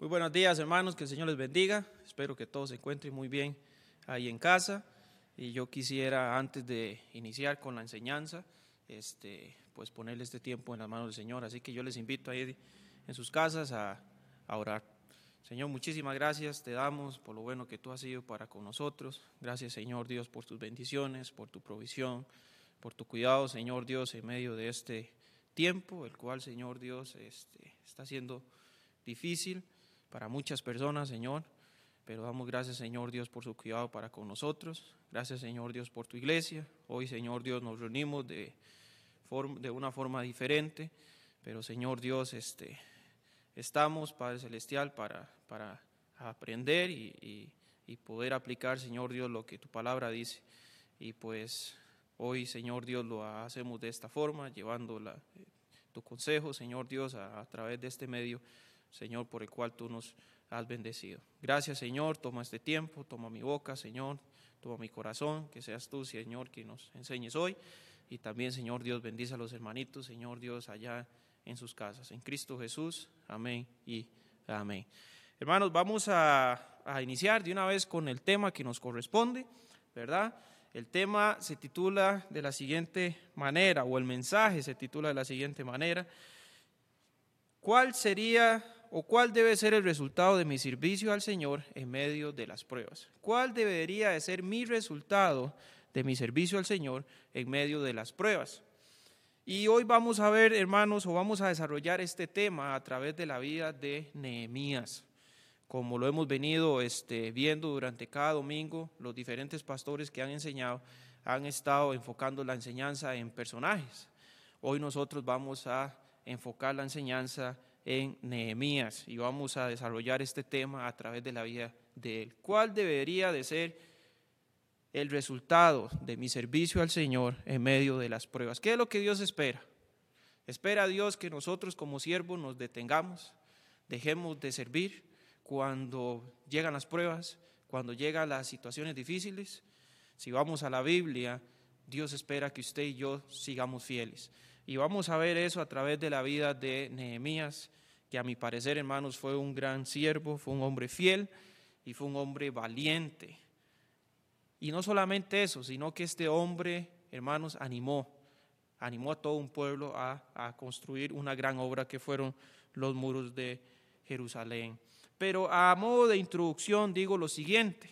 Muy buenos días, hermanos, que el Señor les bendiga. Espero que todos se encuentren muy bien ahí en casa. Y yo quisiera, antes de iniciar con la enseñanza, este, pues ponerle este tiempo en las manos del Señor. Así que yo les invito ahí en sus casas a, a orar. Señor, muchísimas gracias te damos por lo bueno que tú has sido para con nosotros. Gracias, Señor Dios, por tus bendiciones, por tu provisión, por tu cuidado, Señor Dios, en medio de este tiempo, el cual, Señor Dios, este, está siendo difícil para muchas personas, Señor. Pero damos gracias, Señor Dios, por su cuidado para con nosotros. Gracias, Señor Dios, por tu iglesia. Hoy, Señor Dios, nos reunimos de, de una forma diferente. Pero, Señor Dios, este, estamos, Padre Celestial, para, para aprender y, y, poder aplicar, Señor Dios, lo que tu palabra dice. Y pues hoy, Señor Dios, lo hacemos de esta forma, llevando la, tu consejo, Señor Dios, a, a través de este medio, Señor, por el cual tú nos has bendecido. Gracias, Señor, toma este tiempo, toma mi boca, Señor, toma mi corazón, que seas tú, Señor, que nos enseñes hoy. Y también, Señor Dios, bendice a los hermanitos, Señor Dios, allá en sus casas. En Cristo Jesús, amén y amén. Hermanos, vamos a, a iniciar de una vez con el tema que nos corresponde, ¿verdad? El tema se titula de la siguiente manera, o el mensaje se titula de la siguiente manera. ¿Cuál sería o cuál debe ser el resultado de mi servicio al Señor en medio de las pruebas? ¿Cuál debería de ser mi resultado de mi servicio al Señor en medio de las pruebas? Y hoy vamos a ver, hermanos, o vamos a desarrollar este tema a través de la vida de Nehemías. Como lo hemos venido este, viendo durante cada domingo, los diferentes pastores que han enseñado han estado enfocando la enseñanza en personajes. Hoy nosotros vamos a enfocar la enseñanza en Nehemías y vamos a desarrollar este tema a través de la vida de él. ¿Cuál debería de ser el resultado de mi servicio al Señor en medio de las pruebas. ¿Qué es lo que Dios espera? Espera Dios que nosotros como siervos nos detengamos, dejemos de servir cuando llegan las pruebas, cuando llegan las situaciones difíciles. Si vamos a la Biblia, Dios espera que usted y yo sigamos fieles. Y vamos a ver eso a través de la vida de Nehemías, que a mi parecer, hermanos, fue un gran siervo, fue un hombre fiel y fue un hombre valiente y no solamente eso, sino que este hombre, hermanos, animó, animó a todo un pueblo a, construir una gran obra que fueron los muros de Jerusalén. Pero a modo de introducción digo lo siguiente.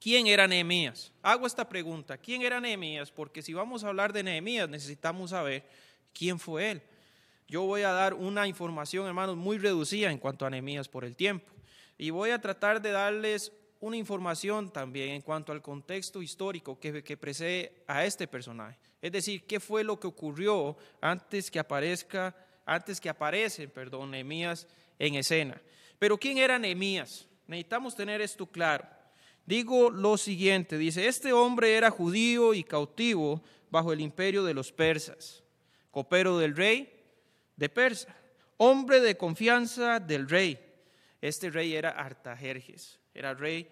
¿Quién era Nehemías? Hago esta pregunta. ¿Quién era Nehemías? Porque si vamos a hablar de Nehemías necesitamos saber quién fue él. Yo voy a dar una información, hermanos, muy reducida en cuanto a Nehemías por el tiempo. Y voy a tratar de darles una información también en cuanto al contexto histórico que, precede a este personaje. Es decir, qué fue lo que ocurrió antes que aparezca, antes que aparece, perdón, Nehemías en escena. Pero ¿quién era Nehemías? Necesitamos tener esto claro. Digo lo siguiente, dice, este hombre era judío y cautivo bajo el imperio de los persas, copero del rey de Persa, hombre de confianza del rey. Este rey era Artajerjes era rey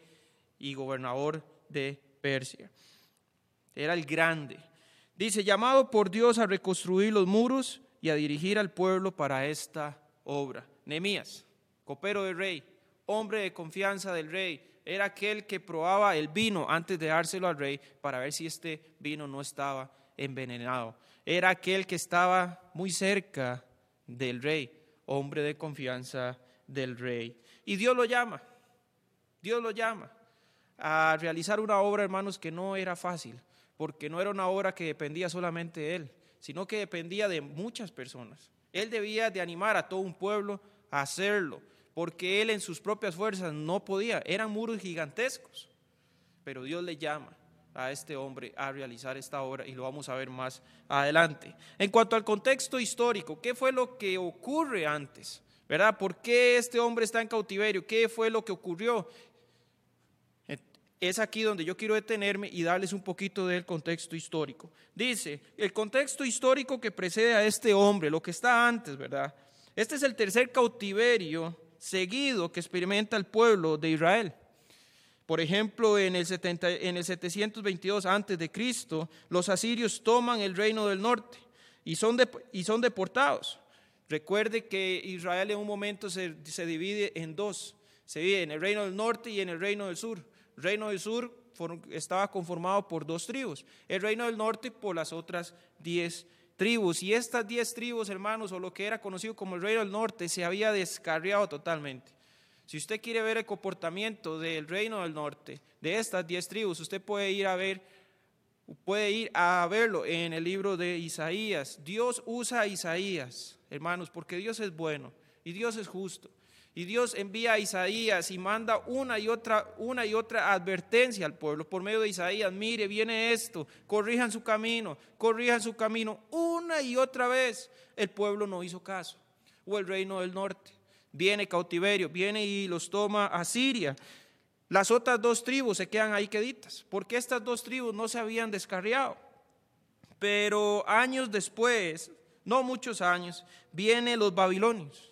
y gobernador de Persia. Era el grande. Dice, llamado por Dios a reconstruir los muros y a dirigir al pueblo para esta obra. Nemías, copero del rey, hombre de confianza del rey, era aquel que probaba el vino antes de dárselo al rey para ver si este vino no estaba envenenado. Era aquel que estaba muy cerca del rey, hombre de confianza del rey. Y Dios lo llama. Dios lo llama a realizar una obra, hermanos, que no era fácil, porque no era una obra que dependía solamente de él, sino que dependía de muchas personas. Él debía de animar a todo un pueblo a hacerlo, porque él en sus propias fuerzas no podía, eran muros gigantescos. Pero Dios le llama a este hombre a realizar esta obra y lo vamos a ver más adelante. En cuanto al contexto histórico, ¿qué fue lo que ocurre antes? ¿Verdad? ¿Por qué este hombre está en cautiverio? ¿Qué fue lo que ocurrió? es aquí donde yo quiero detenerme y darles un poquito del contexto histórico. Dice, el contexto histórico que precede a este hombre, lo que está antes, ¿verdad? Este es el tercer cautiverio seguido que experimenta el pueblo de Israel. Por ejemplo, en el, 70, en el 722 antes de Cristo, los asirios toman el reino del norte y son, y son deportados. Recuerde que Israel en un momento se, se divide en dos. Se divide en el reino del norte y en el reino del sur. El reino del sur estaba conformado por dos tribus. El reino del norte por las otras diez tribus. Y estas diez tribus, hermanos, o lo que era conocido como el reino del norte, se había descarriado totalmente. Si usted quiere ver el comportamiento del reino del norte, de estas diez tribus, usted puede ir a ver puede ir a verlo en el libro de Isaías. Dios usa a Isaías, hermanos, porque Dios es bueno y Dios es justo. Y Dios envía a Isaías y manda una y otra, una y otra advertencia al pueblo por medio de Isaías. Mire, viene esto, corrijan su camino, corrijan su camino. Una y otra vez el pueblo no hizo caso. O el reino del norte. Viene cautiverio, viene y los toma a Siria. Las otras dos tribus se quedan ahí queditas, porque estas dos tribus no se habían descarriado. Pero años después, no muchos años, vienen los babilonios.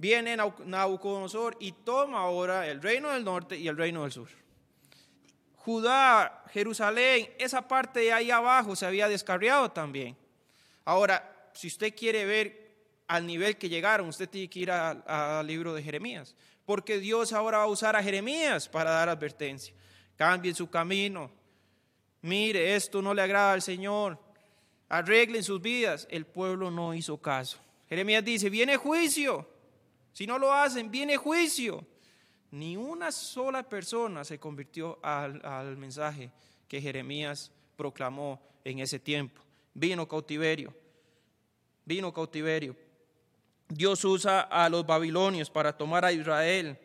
Viene Nabucodonosor y toma ahora el reino del norte y el reino del sur. Judá, Jerusalén, esa parte de ahí abajo se había descarriado también. Ahora, si usted quiere ver al nivel que llegaron, usted tiene que ir al libro de Jeremías porque Dios ahora va a usar a Jeremías para dar advertencia. Cambien su camino. Mire, esto no le agrada al Señor. Arreglen sus vidas. El pueblo no hizo caso. Jeremías dice, viene juicio. Si no lo hacen, viene juicio. Ni una sola persona se convirtió al, mensaje que Jeremías proclamó en ese tiempo. Vino cautiverio. Vino cautiverio. Dios usa a los babilonios para tomar a Israel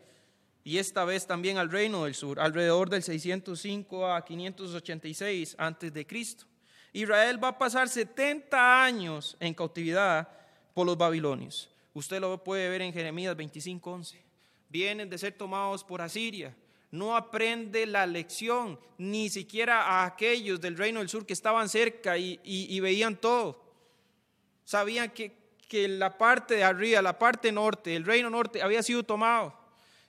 y esta vez también al reino del sur, alrededor del 605 a 586 antes de Cristo. Israel va a pasar 70 años en cautividad por los babilonios. Usted lo puede ver en Jeremías 25:11. Vienen de ser tomados por Asiria. No aprende la lección, ni siquiera a aquellos del reino del sur que estaban cerca y, veían todo. Sabían que que la parte de arriba, la parte norte, el reino norte había sido tomado.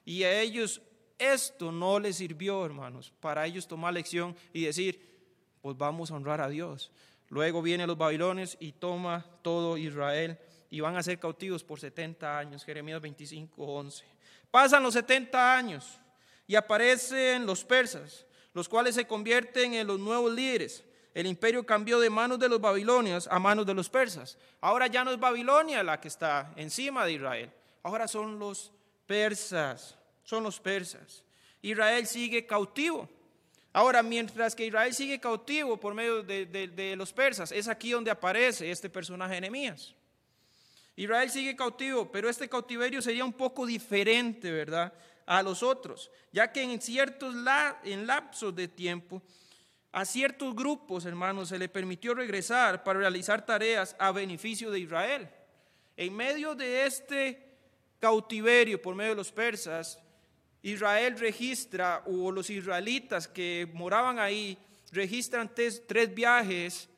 Y a ellos esto no les sirvió, hermanos, para ellos tomar lección y decir, pues vamos a honrar a Dios. Luego vienen los babilonios y toma todo Israel y van a ser cautivos por 70 años. Jeremías 25, 11. Pasan los 70 años y aparecen los persas, los cuales se convierten en los nuevos líderes el imperio cambió de manos de los babilonios a manos de los persas. Ahora ya no es Babilonia la que está encima de Israel. Ahora son los persas, son los persas. Israel sigue cautivo. Ahora, mientras que Israel sigue cautivo por medio de, los persas, es aquí donde aparece este personaje Enemías. Israel sigue cautivo, pero este cautiverio sería un poco diferente, ¿verdad? A los otros, ya que en ciertos en lapsos de tiempo a ciertos grupos, hermanos, se le permitió regresar para realizar tareas a beneficio de Israel. En medio de este cautiverio por medio de los persas, Israel registra, o los israelitas que moraban ahí, registran tres, viajes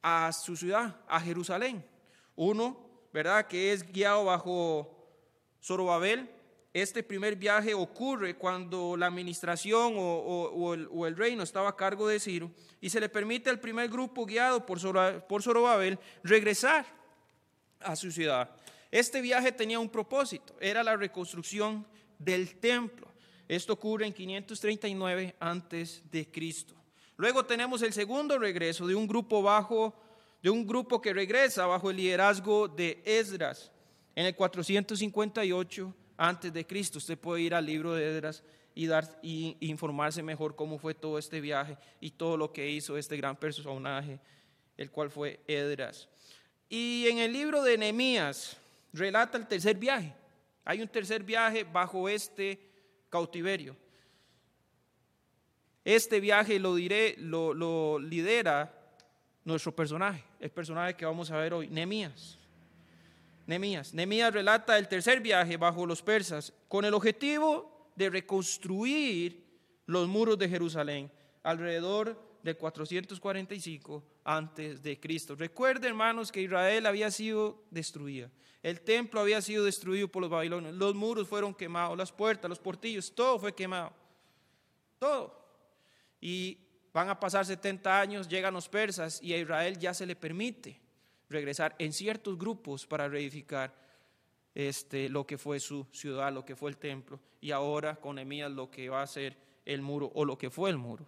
a su ciudad, a Jerusalén. Uno, ¿verdad? Que es guiado bajo Zorobabel, este primer viaje ocurre cuando la administración o, el, reino estaba a cargo de Ciro y se le permite al primer grupo guiado por, por Zorobabel regresar a su ciudad. Este viaje tenía un propósito, era la reconstrucción del templo. Esto ocurre en 539 antes de Cristo. Luego tenemos el segundo regreso de un grupo bajo de un grupo que regresa bajo el liderazgo de Esdras en el 458 antes de Cristo. Usted puede ir al libro de Edras y, dar, y informarse mejor cómo fue todo este viaje y todo lo que hizo este gran personaje, el cual fue Edras. Y en el libro de Nehemías relata el tercer viaje. Hay un tercer viaje bajo este cautiverio. Este viaje lo diré, lo, lo lidera nuestro personaje, el personaje que vamos a ver hoy, Nehemías. Nemías. Nemías relata el tercer viaje bajo los persas con el objetivo de reconstruir los muros de Jerusalén alrededor de 445 antes de Cristo. Recuerden, hermanos, que Israel había sido destruida. El templo había sido destruido por los babilonios. Los muros fueron quemados, las puertas, los portillos, todo fue quemado. Todo. Y van a pasar 70 años, llegan los persas y a Israel ya se le permite regresar en ciertos grupos para reedificar este, lo que fue su ciudad, lo que fue el templo, y ahora con Nehemías lo que va a ser el muro o lo que fue el muro.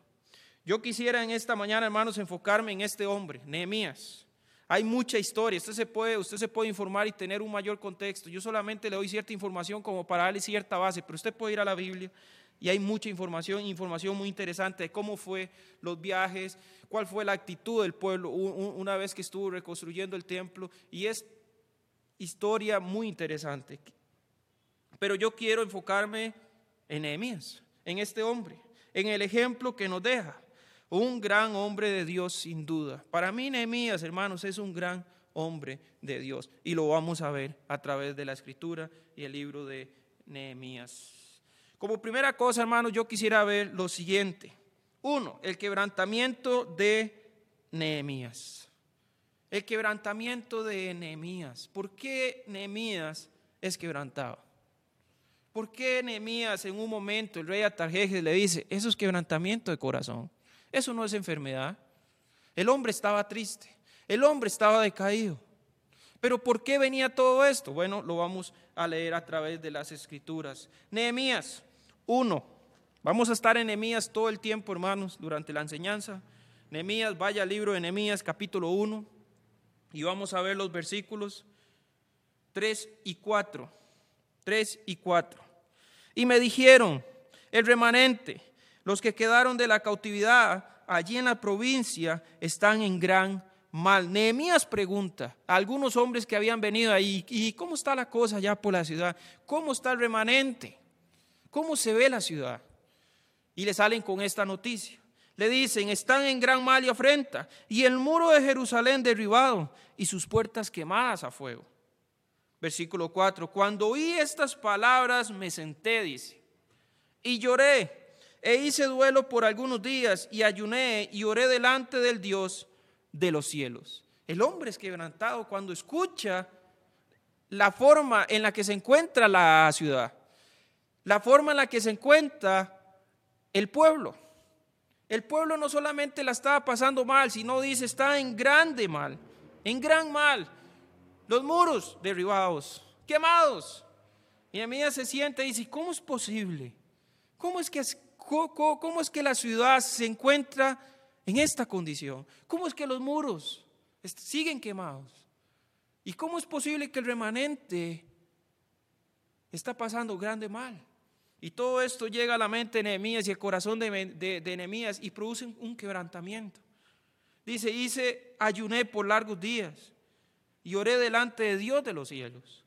Yo quisiera en esta mañana, hermanos, enfocarme en este hombre, Nehemías. Hay mucha historia, usted se, puede, usted se puede informar y tener un mayor contexto. Yo solamente le doy cierta información como para darle cierta base, pero usted puede ir a la Biblia y hay mucha información, información muy interesante de cómo fue los viajes, cuál fue la actitud del pueblo una vez que estuvo reconstruyendo el templo. Y es historia muy interesante. Pero yo quiero enfocarme en Nehemías, en este hombre, en el ejemplo que nos deja. Un gran hombre de Dios, sin duda. Para mí, Nehemías, hermanos, es un gran hombre de Dios. Y lo vamos a ver a través de la escritura y el libro de Nehemías. Como primera cosa, hermanos, yo quisiera ver lo siguiente. Uno, el quebrantamiento de Nehemías. El quebrantamiento de Nehemías. ¿Por qué Nehemías es quebrantado? ¿Por qué Nehemías en un momento el rey Atarjejes le dice, eso es quebrantamiento de corazón? Eso no es enfermedad. El hombre estaba triste, el hombre estaba decaído. Pero ¿por qué venía todo esto? Bueno, lo vamos a leer a través de las escrituras. Nehemías 1. Vamos a estar en Nehemías todo el tiempo, hermanos, durante la enseñanza. Nehemías, vaya al libro de Nehemías capítulo 1 y vamos a ver los versículos 3 y 4. 3 y 4. Y me dijeron, el remanente, los que quedaron de la cautividad allí en la provincia están en gran mal. Nehemías pregunta a algunos hombres que habían venido ahí, ¿y cómo está la cosa allá por la ciudad? ¿Cómo está el remanente? ¿Cómo se ve la ciudad? Y le salen con esta noticia. Le dicen, están en gran mal y afrenta, y el muro de Jerusalén derribado y sus puertas quemadas a fuego. Versículo 4, cuando oí estas palabras me senté, dice, y lloré e hice duelo por algunos días y ayuné y oré delante del Dios de los cielos. El hombre es quebrantado cuando escucha la forma en la que se encuentra la ciudad, la forma en la que se encuentra el pueblo. El pueblo no solamente la estaba pasando mal, sino dice, está en grande mal, en gran mal. Los muros derribados, quemados. Y a se siente y dice, ¿cómo es posible? ¿Cómo es que ¿Cómo, es que la ciudad se encuentra en esta condición? ¿Cómo es que los muros siguen quemados? ¿Y cómo es posible que el remanente está pasando grande mal? Y todo esto llega a la mente de Nehemías y el corazón de, de, Nehemías y produce un quebrantamiento. Dice, hice, ayuné por largos días y oré delante de Dios de los cielos.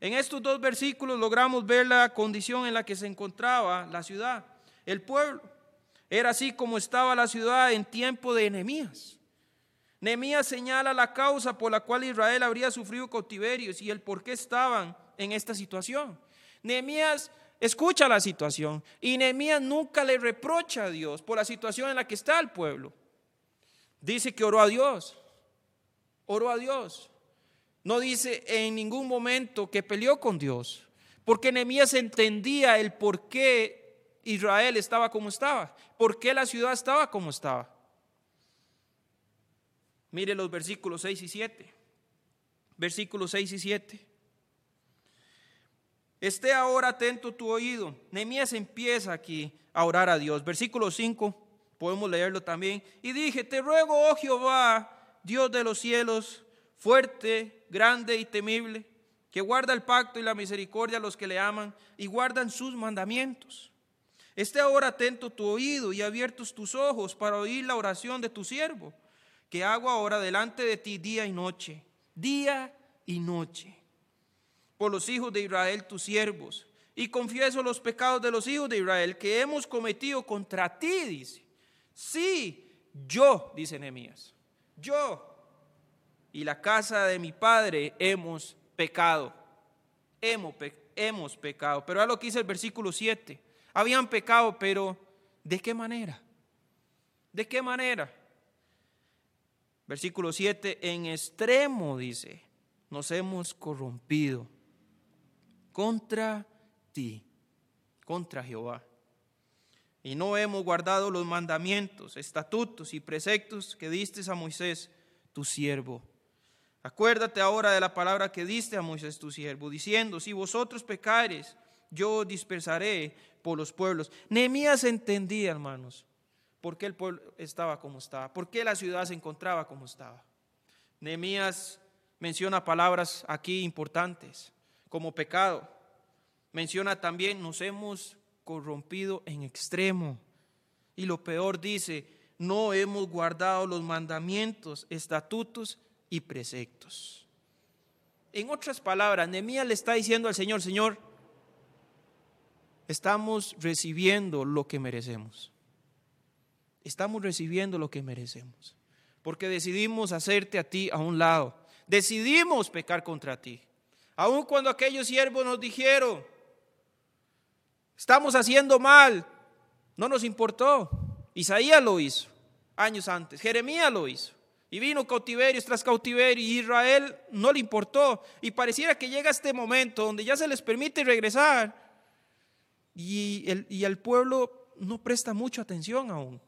En estos dos versículos logramos ver la condición en la que se encontraba la ciudad el pueblo. Era así como estaba la ciudad en tiempo de Nehemías. Nehemías señala la causa por la cual Israel habría sufrido cautiverios y el por qué estaban en esta situación. Nehemías escucha la situación y Nehemías nunca le reprocha a Dios por la situación en la que está el pueblo. Dice que oró a Dios. Oró a Dios. No dice en ningún momento que peleó con Dios, porque Nehemías entendía el por qué Israel estaba como estaba? ¿Por qué la ciudad estaba como estaba? Mire los versículos 6 y 7. Versículos 6 y 7. Esté ahora atento tu oído. Nehemías empieza aquí a orar a Dios. Versículo 5, podemos leerlo también. Y dije, te ruego, oh Jehová, Dios de los cielos, fuerte, grande y temible, que guarda el pacto y la misericordia a los que le aman y guardan sus mandamientos Esté ahora atento tu oído y abiertos tus ojos para oír la oración de tu siervo, que hago ahora delante de ti día y noche, día y noche, por los hijos de Israel tus siervos. Y confieso los pecados de los hijos de Israel que hemos cometido contra ti, dice. Sí, yo, dice Nehemías, yo y la casa de mi padre hemos pecado. Hemos, hemos pecado. Pero a lo que dice el versículo 7 habían pecado, pero ¿de qué manera? ¿De qué manera? Versículo 7, en extremo dice, nos hemos corrompido contra ti, contra Jehová. Y no hemos guardado los mandamientos, estatutos y preceptos que diste a Moisés, tu siervo. Acuérdate ahora de la palabra que diste a Moisés tu siervo, diciendo, si vosotros pecares, yo dispersaré por los pueblos. Nehemías entendía, hermanos, por qué el pueblo estaba como estaba, por qué la ciudad se encontraba como estaba. Nehemías menciona palabras aquí importantes, como pecado. Menciona también, nos hemos corrompido en extremo. Y lo peor dice, no hemos guardado los mandamientos, estatutos y preceptos. En otras palabras, Nehemías le está diciendo al Señor, Señor, estamos recibiendo lo que merecemos. Estamos recibiendo lo que merecemos. Porque decidimos hacerte a ti a un lado. Decidimos pecar contra ti. Aun cuando aquellos siervos nos dijeron, estamos haciendo mal, no nos importó. Isaías lo hizo años antes. Jeremías lo hizo. Y vino cautiverios tras cautiverio y Israel no le importó. Y pareciera que llega este momento donde ya se les permite regresar y el, y el pueblo no presta mucha atención aún,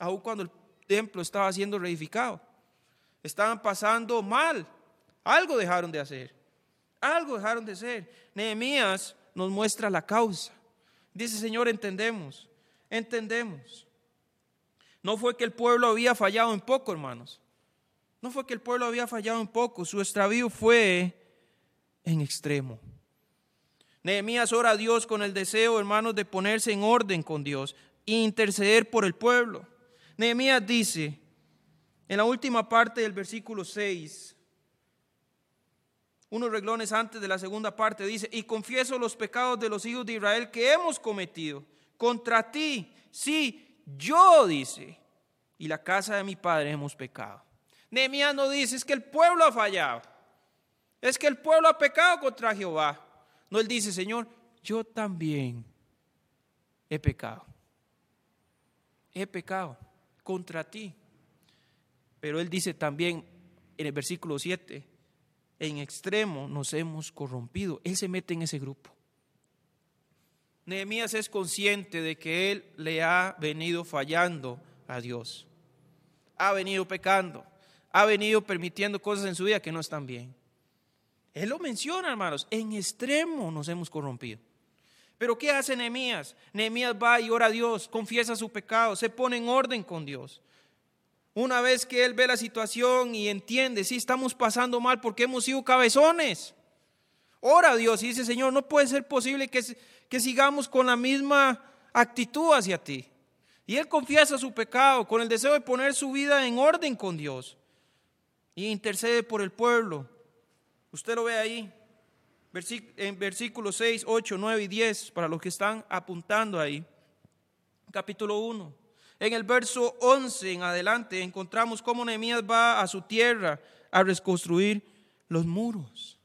aún cuando el templo estaba siendo reedificado. Estaban pasando mal. Algo dejaron de hacer. Algo dejaron de hacer. Nehemías nos muestra la causa. Dice, Señor, entendemos, entendemos. No fue que el pueblo había fallado en poco, hermanos. No fue que el pueblo había fallado en poco, su extravío fue en extremo. Nehemías ora a Dios con el deseo, hermanos, de ponerse en orden con Dios e interceder por el pueblo. Nehemías dice, en la última parte del versículo 6, unos reglones antes de la segunda parte, dice, y confieso los pecados de los hijos de Israel que hemos cometido contra ti. Sí, yo, dice, y la casa de mi padre hemos pecado. Nehemías no dice, es que el pueblo ha fallado. Es que el pueblo ha pecado contra Jehová. No, él dice, Señor, yo también he pecado. He pecado contra ti. Pero él dice también en el versículo 7, en extremo nos hemos corrompido. Él se mete en ese grupo. Nehemías es consciente de que él le ha venido fallando a Dios. Ha venido pecando ha venido permitiendo cosas en su vida que no están bien. Él lo menciona, hermanos, en extremo nos hemos corrompido. Pero ¿qué hace Nehemías? Nehemías va y ora a Dios, confiesa su pecado, se pone en orden con Dios. Una vez que él ve la situación y entiende, sí, estamos pasando mal porque hemos sido cabezones. Ora a Dios y dice, Señor, no puede ser posible que, que sigamos con la misma actitud hacia ti. Y él confiesa su pecado con el deseo de poner su vida en orden con Dios y intercede por el pueblo. Usted lo ve ahí, en versículos 6, 8, 9 y 10, para los que están apuntando ahí. Capítulo 1. En el verso 11 en adelante encontramos cómo Nehemías va a su tierra a reconstruir los muros.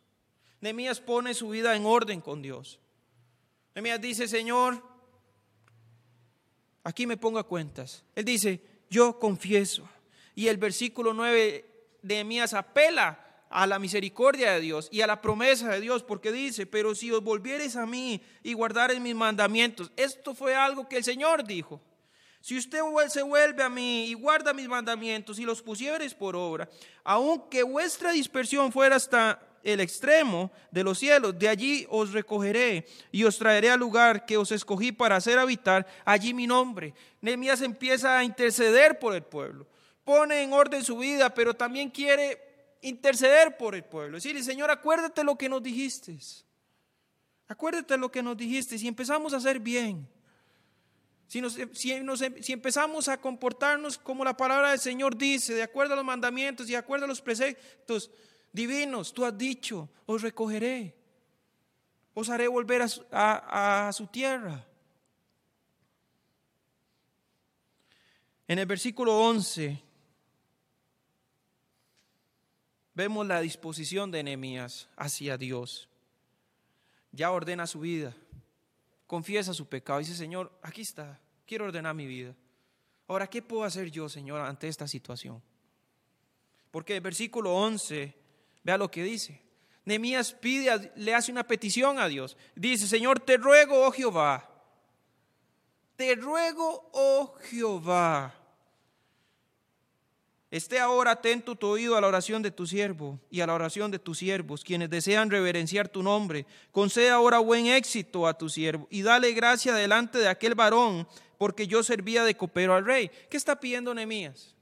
Nehemías pone su vida en orden con Dios. Nehemías dice, Señor, aquí me pongo a cuentas. Él dice, yo confieso. Y el versículo 9 Nehemías apela a la misericordia de Dios y a la promesa de Dios, porque dice, pero si os volviereis a mí y guardareis mis mandamientos, esto fue algo que el Señor dijo. Si usted se vuelve a mí y guarda mis mandamientos y los pusieres por obra, aunque vuestra dispersión fuera hasta el extremo de los cielos, de allí os recogeré y os traeré al lugar que os escogí para hacer habitar allí mi nombre. Nehemías empieza a interceder por el pueblo pone en orden su vida, pero también quiere interceder por el pueblo. Decirle, Señor, acuérdate lo que nos dijiste. Acuérdate lo que nos dijiste. Si empezamos a hacer bien, si, empezamos a comportarnos como la palabra del Señor dice, de acuerdo a los mandamientos y de acuerdo a los preceptos divinos, tú has dicho, os recogeré, os haré volver a su tierra. En el versículo 11 vemos la disposición de Nehemías hacia Dios. Ya ordena su vida, confiesa su pecado, dice, Señor, aquí está, quiero ordenar mi vida. Ahora, ¿qué puedo hacer yo, Señor, ante esta situación? Porque el versículo 11, vea lo que dice. Nehemías pide, le hace una petición a Dios. Dice, Señor, te ruego, oh Jehová, te ruego, oh Jehová, Esté ahora atento tu oído a la oración de tu siervo y a la oración de tus siervos, quienes desean reverenciar tu nombre. Concede ahora buen éxito a tu siervo y dale gracia delante de aquel varón, porque yo servía de copero al rey. ¿Qué está pidiendo Nehemías?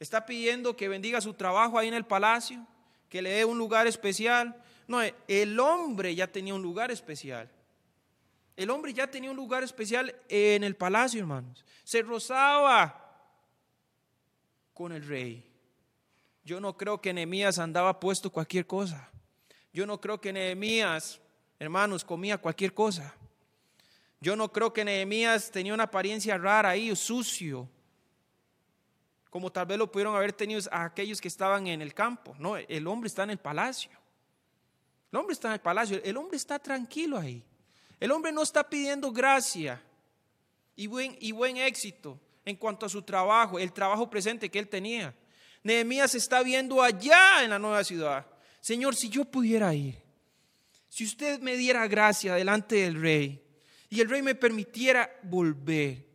Está pidiendo que bendiga su trabajo ahí en el palacio, que le dé un lugar especial. No, el hombre ya tenía un lugar especial. El hombre ya tenía un lugar especial en el palacio, hermanos. Se rozaba con el rey. Yo no creo que Nehemías andaba puesto cualquier cosa. Yo no creo que Nehemías, hermanos, comía cualquier cosa. Yo no creo que Nehemías tenía una apariencia rara ahí, sucio, como tal vez lo pudieron haber tenido aquellos que estaban en el campo. No, el hombre está en el palacio. El hombre está en el palacio, el hombre está tranquilo ahí. El hombre no está pidiendo gracia y buen, y buen éxito en cuanto a su trabajo, el trabajo presente que él tenía. Nehemías está viendo allá en la nueva ciudad. Señor, si yo pudiera ir, si usted me diera gracia delante del rey y el rey me permitiera volver,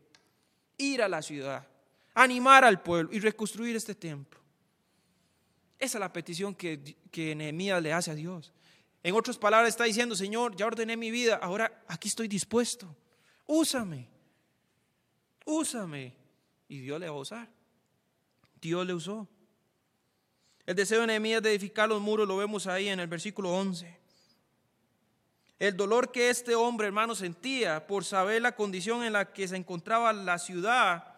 ir a la ciudad, animar al pueblo y reconstruir este templo. Esa es la petición que, que Nehemías le hace a Dios. En otras palabras está diciendo, Señor, ya ordené mi vida, ahora aquí estoy dispuesto. Úsame. Úsame y Dios le va a usar. Dios le usó. El deseo de Nehemías de edificar los muros lo vemos ahí en el versículo 11. El dolor que este hombre, hermano, sentía por saber la condición en la que se encontraba la ciudad,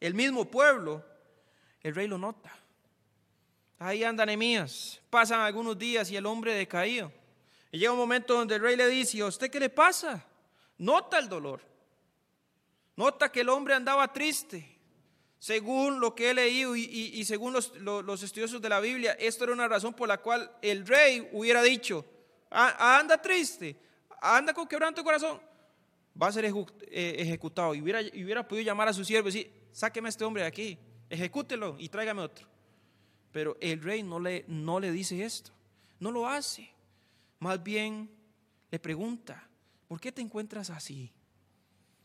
el mismo pueblo, el rey lo nota. Ahí anda Nehemías. Pasan algunos días y el hombre decaído. Y llega un momento donde el rey le dice, ¿a usted qué le pasa? Nota el dolor. Nota que el hombre andaba triste. Según lo que he leído y, según los, estudiosos de la Biblia, esto era una razón por la cual el rey hubiera dicho, ah, anda triste, anda con quebranto de corazón, va a ser eh, ejecutado. Y hubiera, podido llamar a su siervo y decir, sáqueme a este hombre de aquí, ejecútelo y tráigame otro. Pero el rey no le dice esto, no lo hace. Más bien le pregunta, ¿por qué te encuentras así?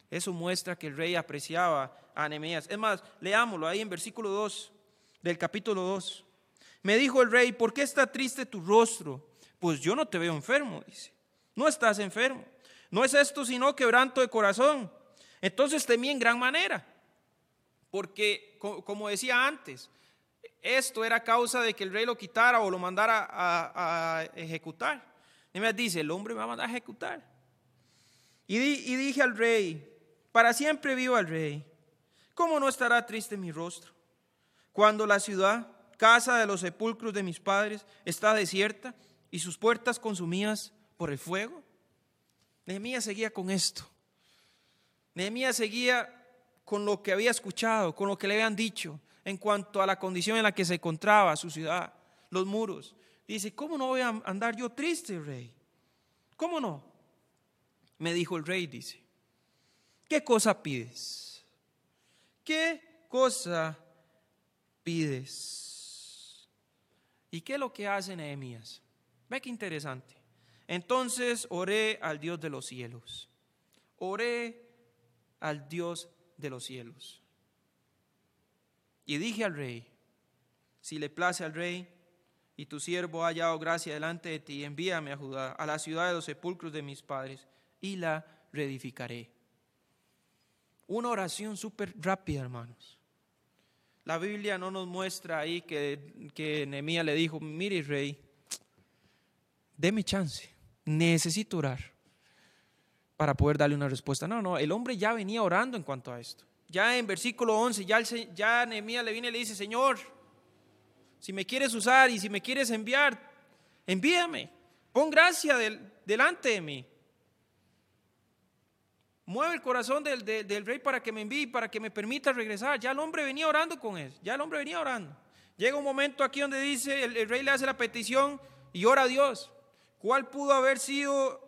Eso muestra que el rey apreciaba a Nehemías. Es más, leámoslo ahí en versículo 2 del capítulo 2. Me dijo el rey, ¿por qué está triste tu rostro? Pues yo no te veo enfermo, dice. No estás enfermo. No es esto sino quebranto de corazón. Entonces temí en gran manera. Porque, como decía antes, esto era causa de que el rey lo quitara o lo mandara a, ejecutar. Y me dice, el hombre me va a mandar a ejecutar. Y, y dije al rey, para siempre viva el rey. ¿Cómo no estará triste mi rostro? Cuando la ciudad, casa de los sepulcros de mis padres, está desierta y sus puertas consumidas por el fuego. Nehemías seguía con esto. Nehemías seguía con lo que había escuchado, con lo que le habían dicho en cuanto a la condición en la que se encontraba su ciudad, los muros. Dice, ¿cómo no voy a andar yo triste, rey? ¿Cómo no? Me dijo el rey, dice, ¿Qué cosa pides? ¿Qué cosa pides? ¿Y qué es lo que hace Nehemías? Ve qué interesante. Entonces oré al Dios de los cielos. Oré al Dios de los cielos. Y dije al rey, si le place al rey y tu siervo ha hallado gracia delante de ti, envíame a Judá, a la ciudad de los sepulcros de mis padres, y la reedificaré. Una oración súper rápida, hermanos. La Biblia no nos muestra ahí que, que le dijo, mire rey, deme chance, necesito orar para poder darle una respuesta. No, no, el hombre ya venía orando en cuanto a esto. Ya en versículo 11, ya, Nehemías le viene y le dice, Señor, si me quieres usar y si me quieres enviar, envíame, pon gracia delante de mí. Mueve el corazón del, rey para que me envíe, para que me permita regresar. Ya el hombre venía orando con él, ya el hombre venía orando. Llega un momento aquí donde dice, el, rey le hace la petición y ora a Dios. ¿Cuál pudo haber sido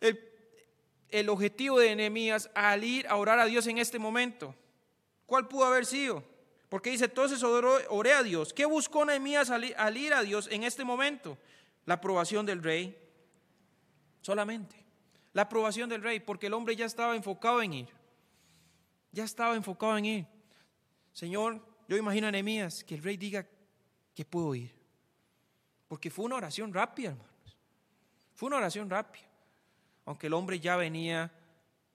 el, el objetivo de Nehemías al ir a orar a Dios en este momento? ¿Cuál pudo haber sido? Porque dice, entonces oré a Dios. ¿Qué buscó Nehemías al ir a Dios en este momento? La aprobación del rey. Solamente la aprobación del rey, porque el hombre ya estaba enfocado en ir. Ya estaba enfocado en ir. Señor, yo imagino a Nehemías que el rey diga que puedo ir. Porque fue una oración rápida, hermanos. Fue una oración rápida. Aunque el hombre ya venía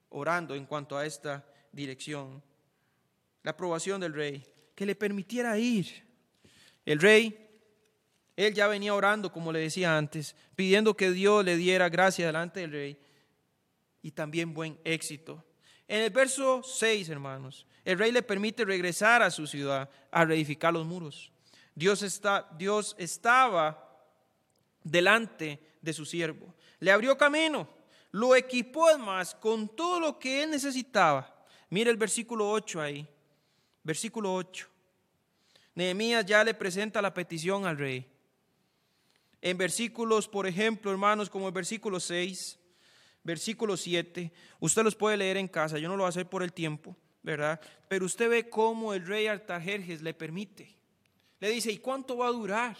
orando en cuanto a esta dirección. La aprobación del rey, que le permitiera ir. El rey, él ya venía orando, como le decía antes, pidiendo que Dios le diera gracia delante del rey y también buen éxito. En el verso 6, hermanos, el rey le permite regresar a su ciudad a reedificar los muros. Dios, está, Dios estaba delante de su siervo. Le abrió camino, lo equipó además con todo lo que él necesitaba. Mire el versículo 8 ahí. Versículo 8. Nehemías ya le presenta la petición al rey. En versículos, por ejemplo, hermanos, como el versículo 6, versículo 7, usted los puede leer en casa, yo no lo voy a hacer por el tiempo, ¿verdad? Pero usted ve cómo el rey Artajerjes le permite. Le dice, ¿y cuánto va a durar?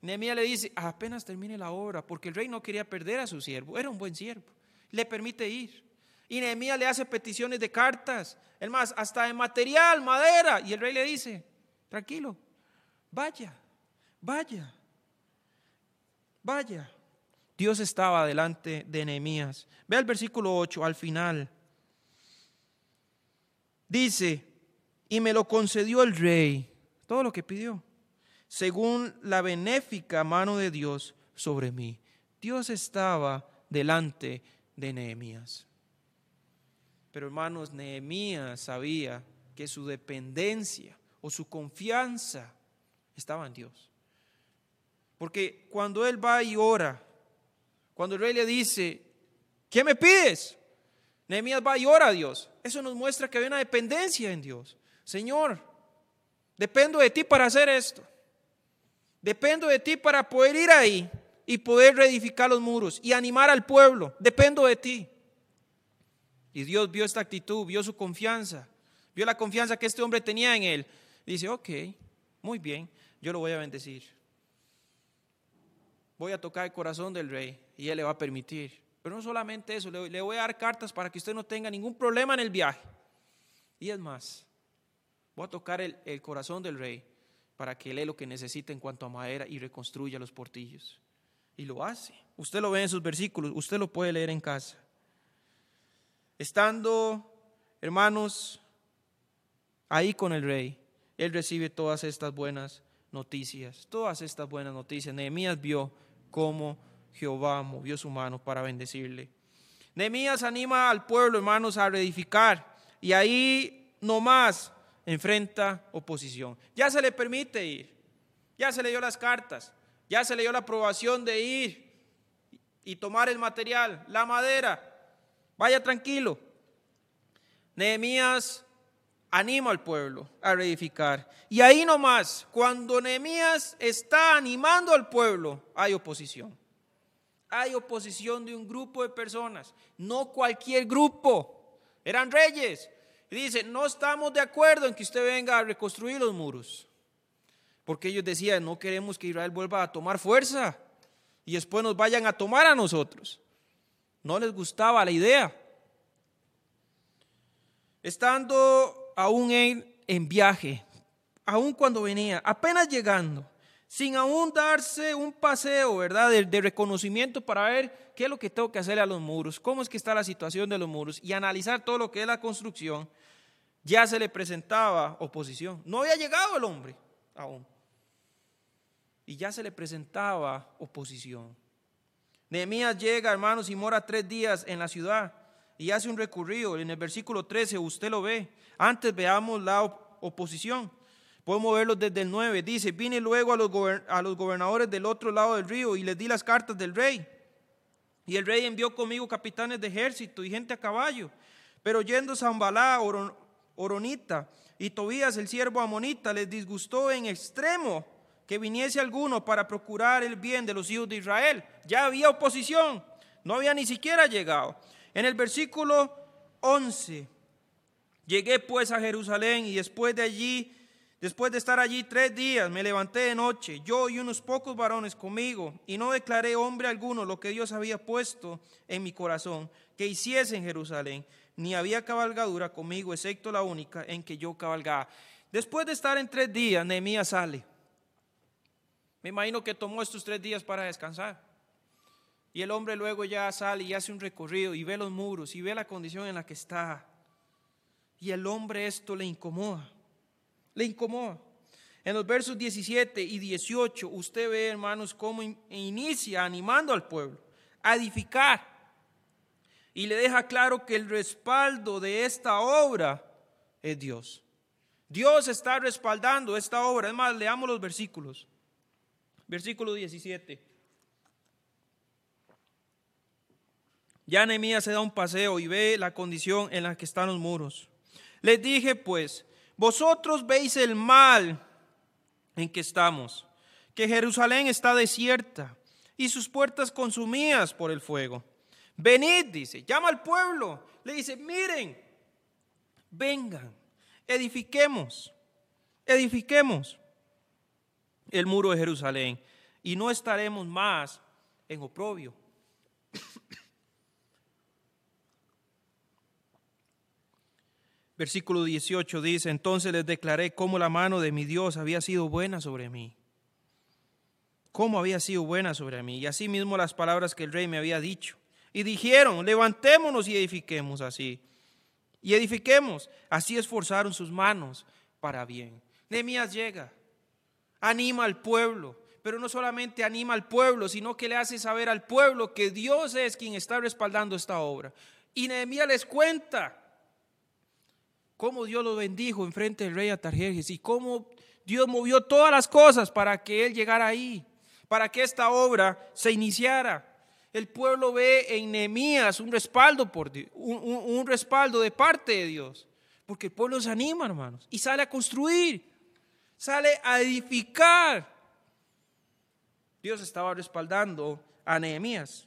Nehemías le dice, apenas termine la obra, porque el rey no quería perder a su siervo, era un buen siervo, le permite ir. Y Nehemías le hace peticiones de cartas, es más, hasta de material, madera, y el rey le dice, tranquilo, vaya, vaya, vaya. Dios estaba delante de Nehemías. Ve el versículo 8, al final. Dice, y me lo concedió el rey, todo lo que pidió según la benéfica mano de Dios sobre mí. Dios estaba delante de Nehemías. Pero hermanos, Nehemías sabía que su dependencia o su confianza estaba en Dios. Porque cuando él va y ora, cuando el rey le dice, ¿qué me pides? Nehemías va y ora a Dios. Eso nos muestra que hay una dependencia en Dios. Señor, dependo de ti para hacer esto. Dependo de ti para poder ir ahí y poder reedificar los muros y animar al pueblo. Dependo de ti. Y Dios vio esta actitud, vio su confianza, vio la confianza que este hombre tenía en él. dice, ok, muy bien, yo lo voy a bendecir. Voy a tocar el corazón del rey y él le va a permitir. Pero no solamente eso, le, voy a dar cartas para que usted no tenga ningún problema en el viaje. Y es más, voy a tocar el, corazón del rey para que lee lo que necesita en cuanto a madera y reconstruya los portillos. Y lo hace. Usted lo ve en sus versículos, usted lo puede leer en casa. Estando, hermanos, ahí con el rey, él recibe todas estas buenas noticias, todas estas buenas noticias. Nehemías vio cómo Jehová movió su mano para bendecirle. Nehemías anima al pueblo, hermanos, a reedificar. Y ahí nomás enfrenta oposición. Ya se le permite ir, ya se le dio las cartas, ya se le dio la aprobación de ir y tomar el material, la madera. Vaya tranquilo. Nehemías anima al pueblo a reedificar. Y ahí nomás, cuando Nehemías está animando al pueblo, hay oposición. Hay oposición de un grupo de personas, no cualquier grupo. Eran reyes, dice, no estamos de acuerdo en que usted venga a reconstruir los muros. Porque ellos decían, no queremos que Israel vuelva a tomar fuerza y después nos vayan a tomar a nosotros. No les gustaba la idea. Estando aún en, en viaje, aún cuando venía, apenas llegando, sin aún darse un paseo, ¿verdad? De, de, reconocimiento para ver qué es lo que tengo que hacer a los muros, cómo es que está la situación de los muros y analizar todo lo que es la construcción, ya se le presentaba oposición. No había llegado el hombre aún. Y ya se le presentaba oposición. Nehemías llega, hermanos, y mora tres días en la ciudad y hace un recorrido. En el versículo 13 usted lo ve. Antes veamos la oposición. Podemos verlo desde el 9. Dice, vine luego a los, gobernadores del otro lado del río y les di las cartas del rey. Y el rey envió conmigo capitanes de ejército y gente a caballo. Pero yendo Zambalá, Oronita y Tobías el siervo amonita les disgustó en extremo que viniese alguno para procurar el bien de los hijos de Israel. Ya había oposición, no había ni siquiera llegado. En el versículo 11, llegué pues a Jerusalén y después de allí, Después de estar allí tres días, me levanté de noche, yo y unos pocos varones conmigo, y no declaré hombre alguno lo que Dios había puesto en mi corazón, que hiciese en Jerusalén, ni había cabalgadura conmigo, excepto la única en que yo cabalgaba. Después de estar en tres días, Nehemías sale. Me imagino que tomó estos tres días para descansar. Y el hombre luego ya sale y hace un recorrido y ve los muros y ve la condición en la que está. Y el hombre esto le incomoda le incomoda. En los versos 17 y 18 usted ve, hermanos, cómo inicia animando al pueblo a edificar. Y le deja claro que el respaldo de esta obra es Dios. Dios está respaldando esta obra. Es más, leamos los versículos. Versículo 17. Ya Nehemías se da un paseo y ve la condición en la que están los muros. Les dije pues, vosotros veis el mal en que estamos, que Jerusalén está desierta y sus puertas consumidas por el fuego. Venid, dice, llama al pueblo, le dice, miren, vengan, edifiquemos, edifiquemos el muro de Jerusalén y no estaremos más en oprobio. Versículo 18 dice, entonces les declaré cómo la mano de mi Dios había sido buena sobre mí. Cómo había sido buena sobre mí. Y así mismo las palabras que el rey me había dicho. Y dijeron, levantémonos y edifiquemos así. Y edifiquemos. Así esforzaron sus manos para bien. Nehemías llega, anima al pueblo, pero no solamente anima al pueblo, sino que le hace saber al pueblo que Dios es quien está respaldando esta obra. Y Nehemías les cuenta cómo Dios lo bendijo en frente del rey Atarjerjes y cómo Dios movió todas las cosas para que él llegara ahí, para que esta obra se iniciara. El pueblo ve en Nehemías un respaldo por un, un respaldo de parte de Dios, porque el pueblo se anima, hermanos, y sale a construir, sale a edificar. Dios estaba respaldando a Nehemías.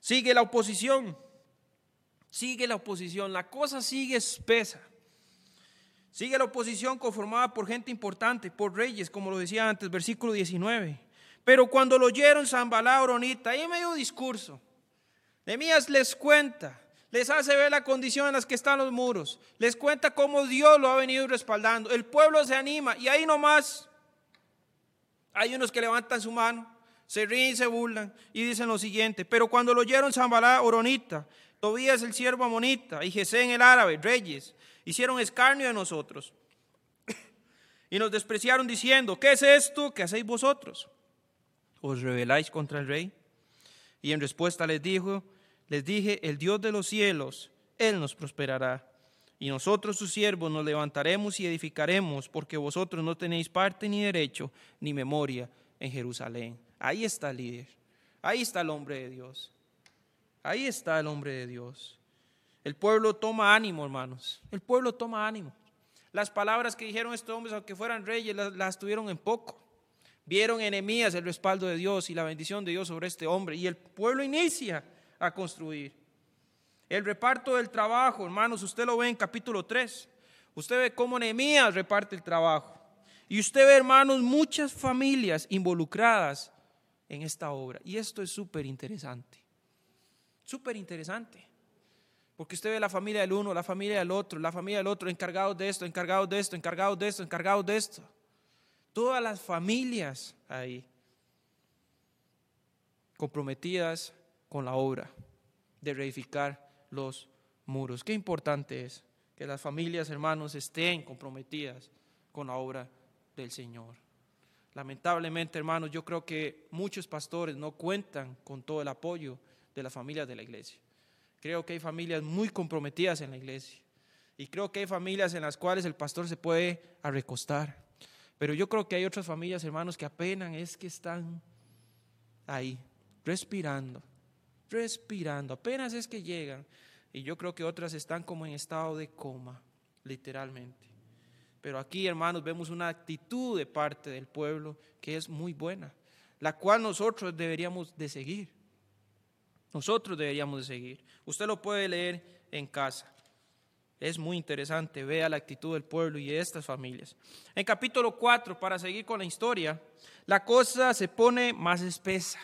Sigue la oposición, sigue la oposición, la cosa sigue espesa. Sigue la oposición conformada por gente importante, por reyes, como lo decía antes, versículo 19. Pero cuando lo oyeron Zambalá, Oronita, ahí medio discurso. Nemías les cuenta, les hace ver la condición en la que están los muros, les cuenta cómo Dios lo ha venido respaldando. El pueblo se anima y ahí nomás hay unos que levantan su mano, se ríen se burlan y dicen lo siguiente. Pero cuando lo oyeron Zambalá, Oronita, Tobías el siervo amonita y Gesén el árabe, reyes, hicieron escarnio de nosotros y nos despreciaron diciendo, ¿qué es esto que hacéis vosotros? ¿Os rebeláis contra el rey? Y en respuesta les dijo, les dije, el Dios de los cielos, Él nos prosperará. Y nosotros sus siervos nos levantaremos y edificaremos, porque vosotros no tenéis parte ni derecho ni memoria en Jerusalén. Ahí está el líder, ahí está el hombre de Dios, ahí está el hombre de Dios. El pueblo toma ánimo, hermanos. El pueblo toma ánimo. Las palabras que dijeron estos hombres, aunque fueran reyes, las, tuvieron en poco. Vieron enemías el respaldo de Dios y la bendición de Dios sobre este hombre. Y el pueblo inicia a construir. El reparto del trabajo, hermanos, usted lo ve en capítulo 3. Usted ve cómo Nehemías reparte el trabajo. Y usted ve, hermanos, muchas familias involucradas en esta obra. Y esto es súper interesante. Súper interesante. Porque usted ve la familia del uno, la familia del otro, la familia del otro, encargados de esto, encargados de esto, encargados de esto, encargados de esto. Todas las familias ahí comprometidas con la obra de reedificar los muros. Qué importante es que las familias, hermanos, estén comprometidas con la obra del Señor. Lamentablemente, hermanos, yo creo que muchos pastores no cuentan con todo el apoyo de las familias de la iglesia. Creo que hay familias muy comprometidas en la iglesia. Y creo que hay familias en las cuales el pastor se puede recostar. Pero yo creo que hay otras familias, hermanos, que apenas es que están ahí, respirando, respirando. Apenas es que llegan. Y yo creo que otras están como en estado de coma, literalmente. Pero aquí, hermanos, vemos una actitud de parte del pueblo que es muy buena, la cual nosotros deberíamos de seguir. Nosotros deberíamos de seguir. Usted lo puede leer en casa. Es muy interesante, vea la actitud del pueblo y de estas familias. En capítulo 4, para seguir con la historia, la cosa se pone más espesa.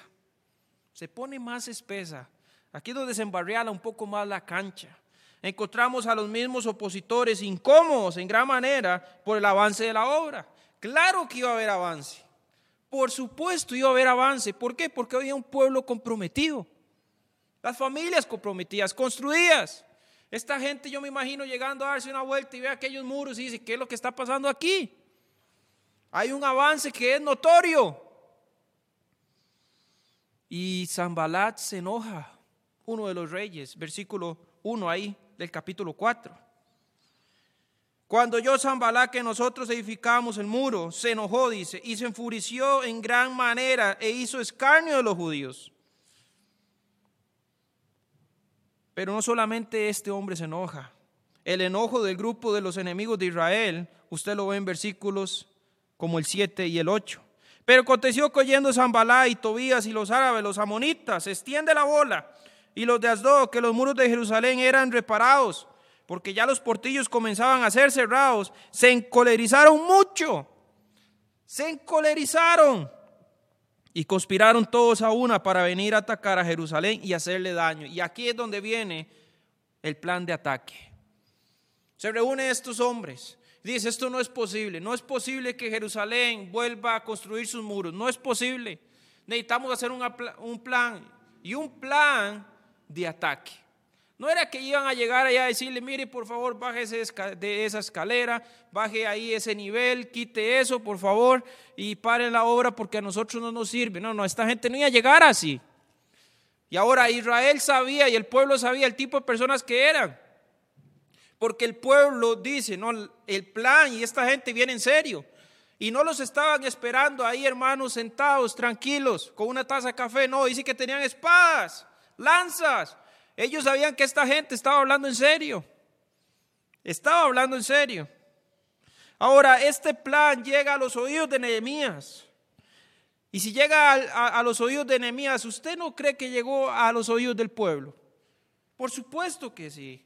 Se pone más espesa. Aquí es donde se embarriala un poco más la cancha. Encontramos a los mismos opositores incómodos en gran manera por el avance de la obra. Claro que iba a haber avance. Por supuesto iba a haber avance. ¿Por qué? Porque había un pueblo comprometido. Las familias comprometidas, construidas. Esta gente yo me imagino llegando a darse una vuelta y ve aquellos muros y dice, ¿qué es lo que está pasando aquí? Hay un avance que es notorio. Y Zambalat se enoja, uno de los reyes, versículo 1 ahí del capítulo 4. Cuando yo Zambalat que nosotros edificamos el muro, se enojó, dice, y se enfureció en gran manera e hizo escarnio de los judíos. Pero no solamente este hombre se enoja. El enojo del grupo de los enemigos de Israel, usted lo ve en versículos como el 7 y el 8. Pero aconteció que oyendo Zambalá y Tobías y los árabes, los amonitas, se extiende la bola, y los de Asdod, que los muros de Jerusalén eran reparados, porque ya los portillos comenzaban a ser cerrados, se encolerizaron mucho, se encolerizaron y conspiraron todos a una para venir a atacar a Jerusalén y hacerle daño. Y aquí es donde viene el plan de ataque. Se reúnen estos hombres. Dice, esto no es posible. No es posible que Jerusalén vuelva a construir sus muros. No es posible. Necesitamos hacer un plan y un plan de ataque. No era que iban a llegar allá a decirle, mire, por favor, baje de esa escalera, baje ahí ese nivel, quite eso, por favor, y pare la obra porque a nosotros no nos sirve. No, no, esta gente no iba a llegar así. Y ahora Israel sabía y el pueblo sabía el tipo de personas que eran. Porque el pueblo dice, no, el plan y esta gente viene en serio. Y no los estaban esperando ahí, hermanos, sentados, tranquilos, con una taza de café. No, dice que tenían espadas, lanzas, ellos sabían que esta gente estaba hablando en serio. Estaba hablando en serio. Ahora, este plan llega a los oídos de Nehemías. Y si llega a, los oídos de Nehemías, ¿usted no cree que llegó a los oídos del pueblo? Por supuesto que sí.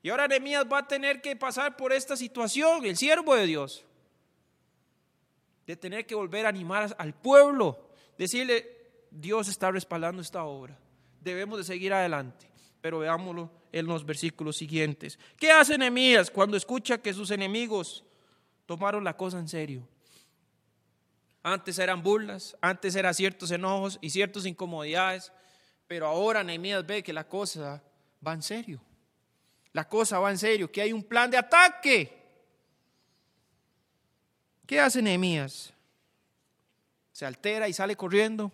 Y ahora Nehemías va a tener que pasar por esta situación, el siervo de Dios, de tener que volver a animar al pueblo, decirle, Dios está respaldando esta obra, debemos de seguir adelante pero veámoslo en los versículos siguientes. ¿Qué hace Nehemías cuando escucha que sus enemigos tomaron la cosa en serio? Antes eran burlas, antes eran ciertos enojos y ciertas incomodidades, pero ahora Nehemías ve que la cosa va en serio. La cosa va en serio, que hay un plan de ataque. ¿Qué hace Nehemías? Se altera y sale corriendo.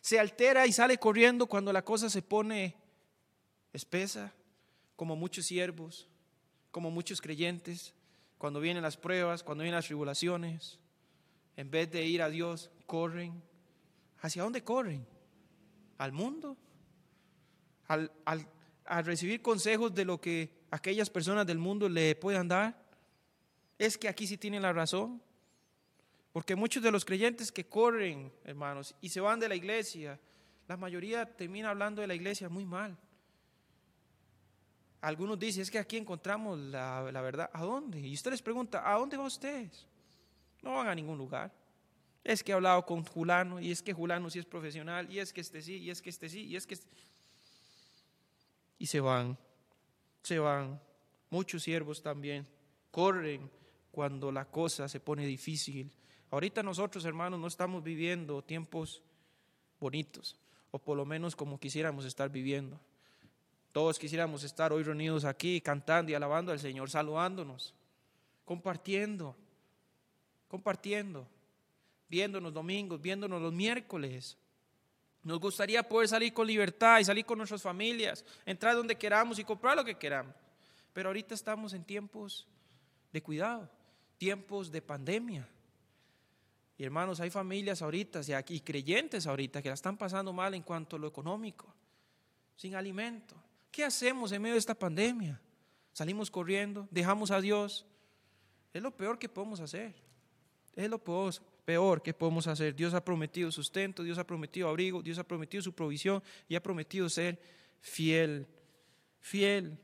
Se altera y sale corriendo cuando la cosa se pone espesa, como muchos siervos, como muchos creyentes, cuando vienen las pruebas, cuando vienen las tribulaciones, en vez de ir a Dios, corren. ¿Hacia dónde corren? ¿Al mundo? ¿Al, al recibir consejos de lo que aquellas personas del mundo le puedan dar? Es que aquí sí tienen la razón. Porque muchos de los creyentes que corren, hermanos, y se van de la iglesia, la mayoría termina hablando de la iglesia muy mal. Algunos dicen, es que aquí encontramos la, verdad. ¿A dónde? Y usted les pregunta, ¿a dónde van ustedes? No van a ningún lugar. Es que he hablado con Julano, y es que Julano sí es profesional, y es que este sí, y es que este sí, y es que... Este... Y se van, se van. Muchos siervos también corren cuando la cosa se pone difícil. Ahorita nosotros, hermanos, no estamos viviendo tiempos bonitos, o por lo menos como quisiéramos estar viviendo. Todos quisiéramos estar hoy reunidos aquí cantando y alabando al Señor, saludándonos, compartiendo, compartiendo, viéndonos domingos, viéndonos los miércoles. Nos gustaría poder salir con libertad y salir con nuestras familias, entrar donde queramos y comprar lo que queramos. Pero ahorita estamos en tiempos de cuidado, tiempos de pandemia. Y hermanos, hay familias ahorita y creyentes ahorita que la están pasando mal en cuanto a lo económico, sin alimento. ¿Qué hacemos en medio de esta pandemia? Salimos corriendo, dejamos a Dios. Es lo peor que podemos hacer. Es lo peor, que podemos hacer. Dios ha prometido sustento, Dios ha prometido abrigo, Dios ha prometido su provisión y ha prometido ser fiel. Fiel.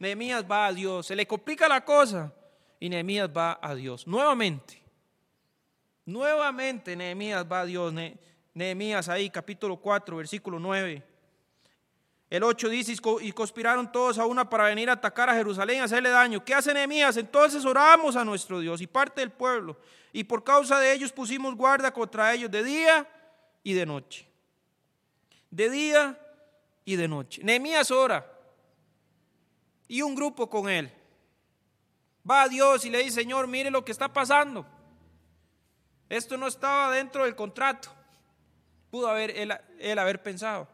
Nehemías va a Dios. Se le complica la cosa y Nehemías va a Dios. Nuevamente. Nuevamente Nehemías va a Dios. Nehemías ahí, capítulo 4, versículo 9. El 8 dice, y conspiraron todos a una para venir a atacar a Jerusalén y hacerle daño. ¿Qué hace Nehemías? Entonces oramos a nuestro Dios y parte del pueblo. Y por causa de ellos pusimos guarda contra ellos de día y de noche. De día y de noche. Nehemías ora. Y un grupo con él. Va a Dios y le dice, Señor, mire lo que está pasando. Esto no estaba dentro del contrato. Pudo haber él, él haber pensado.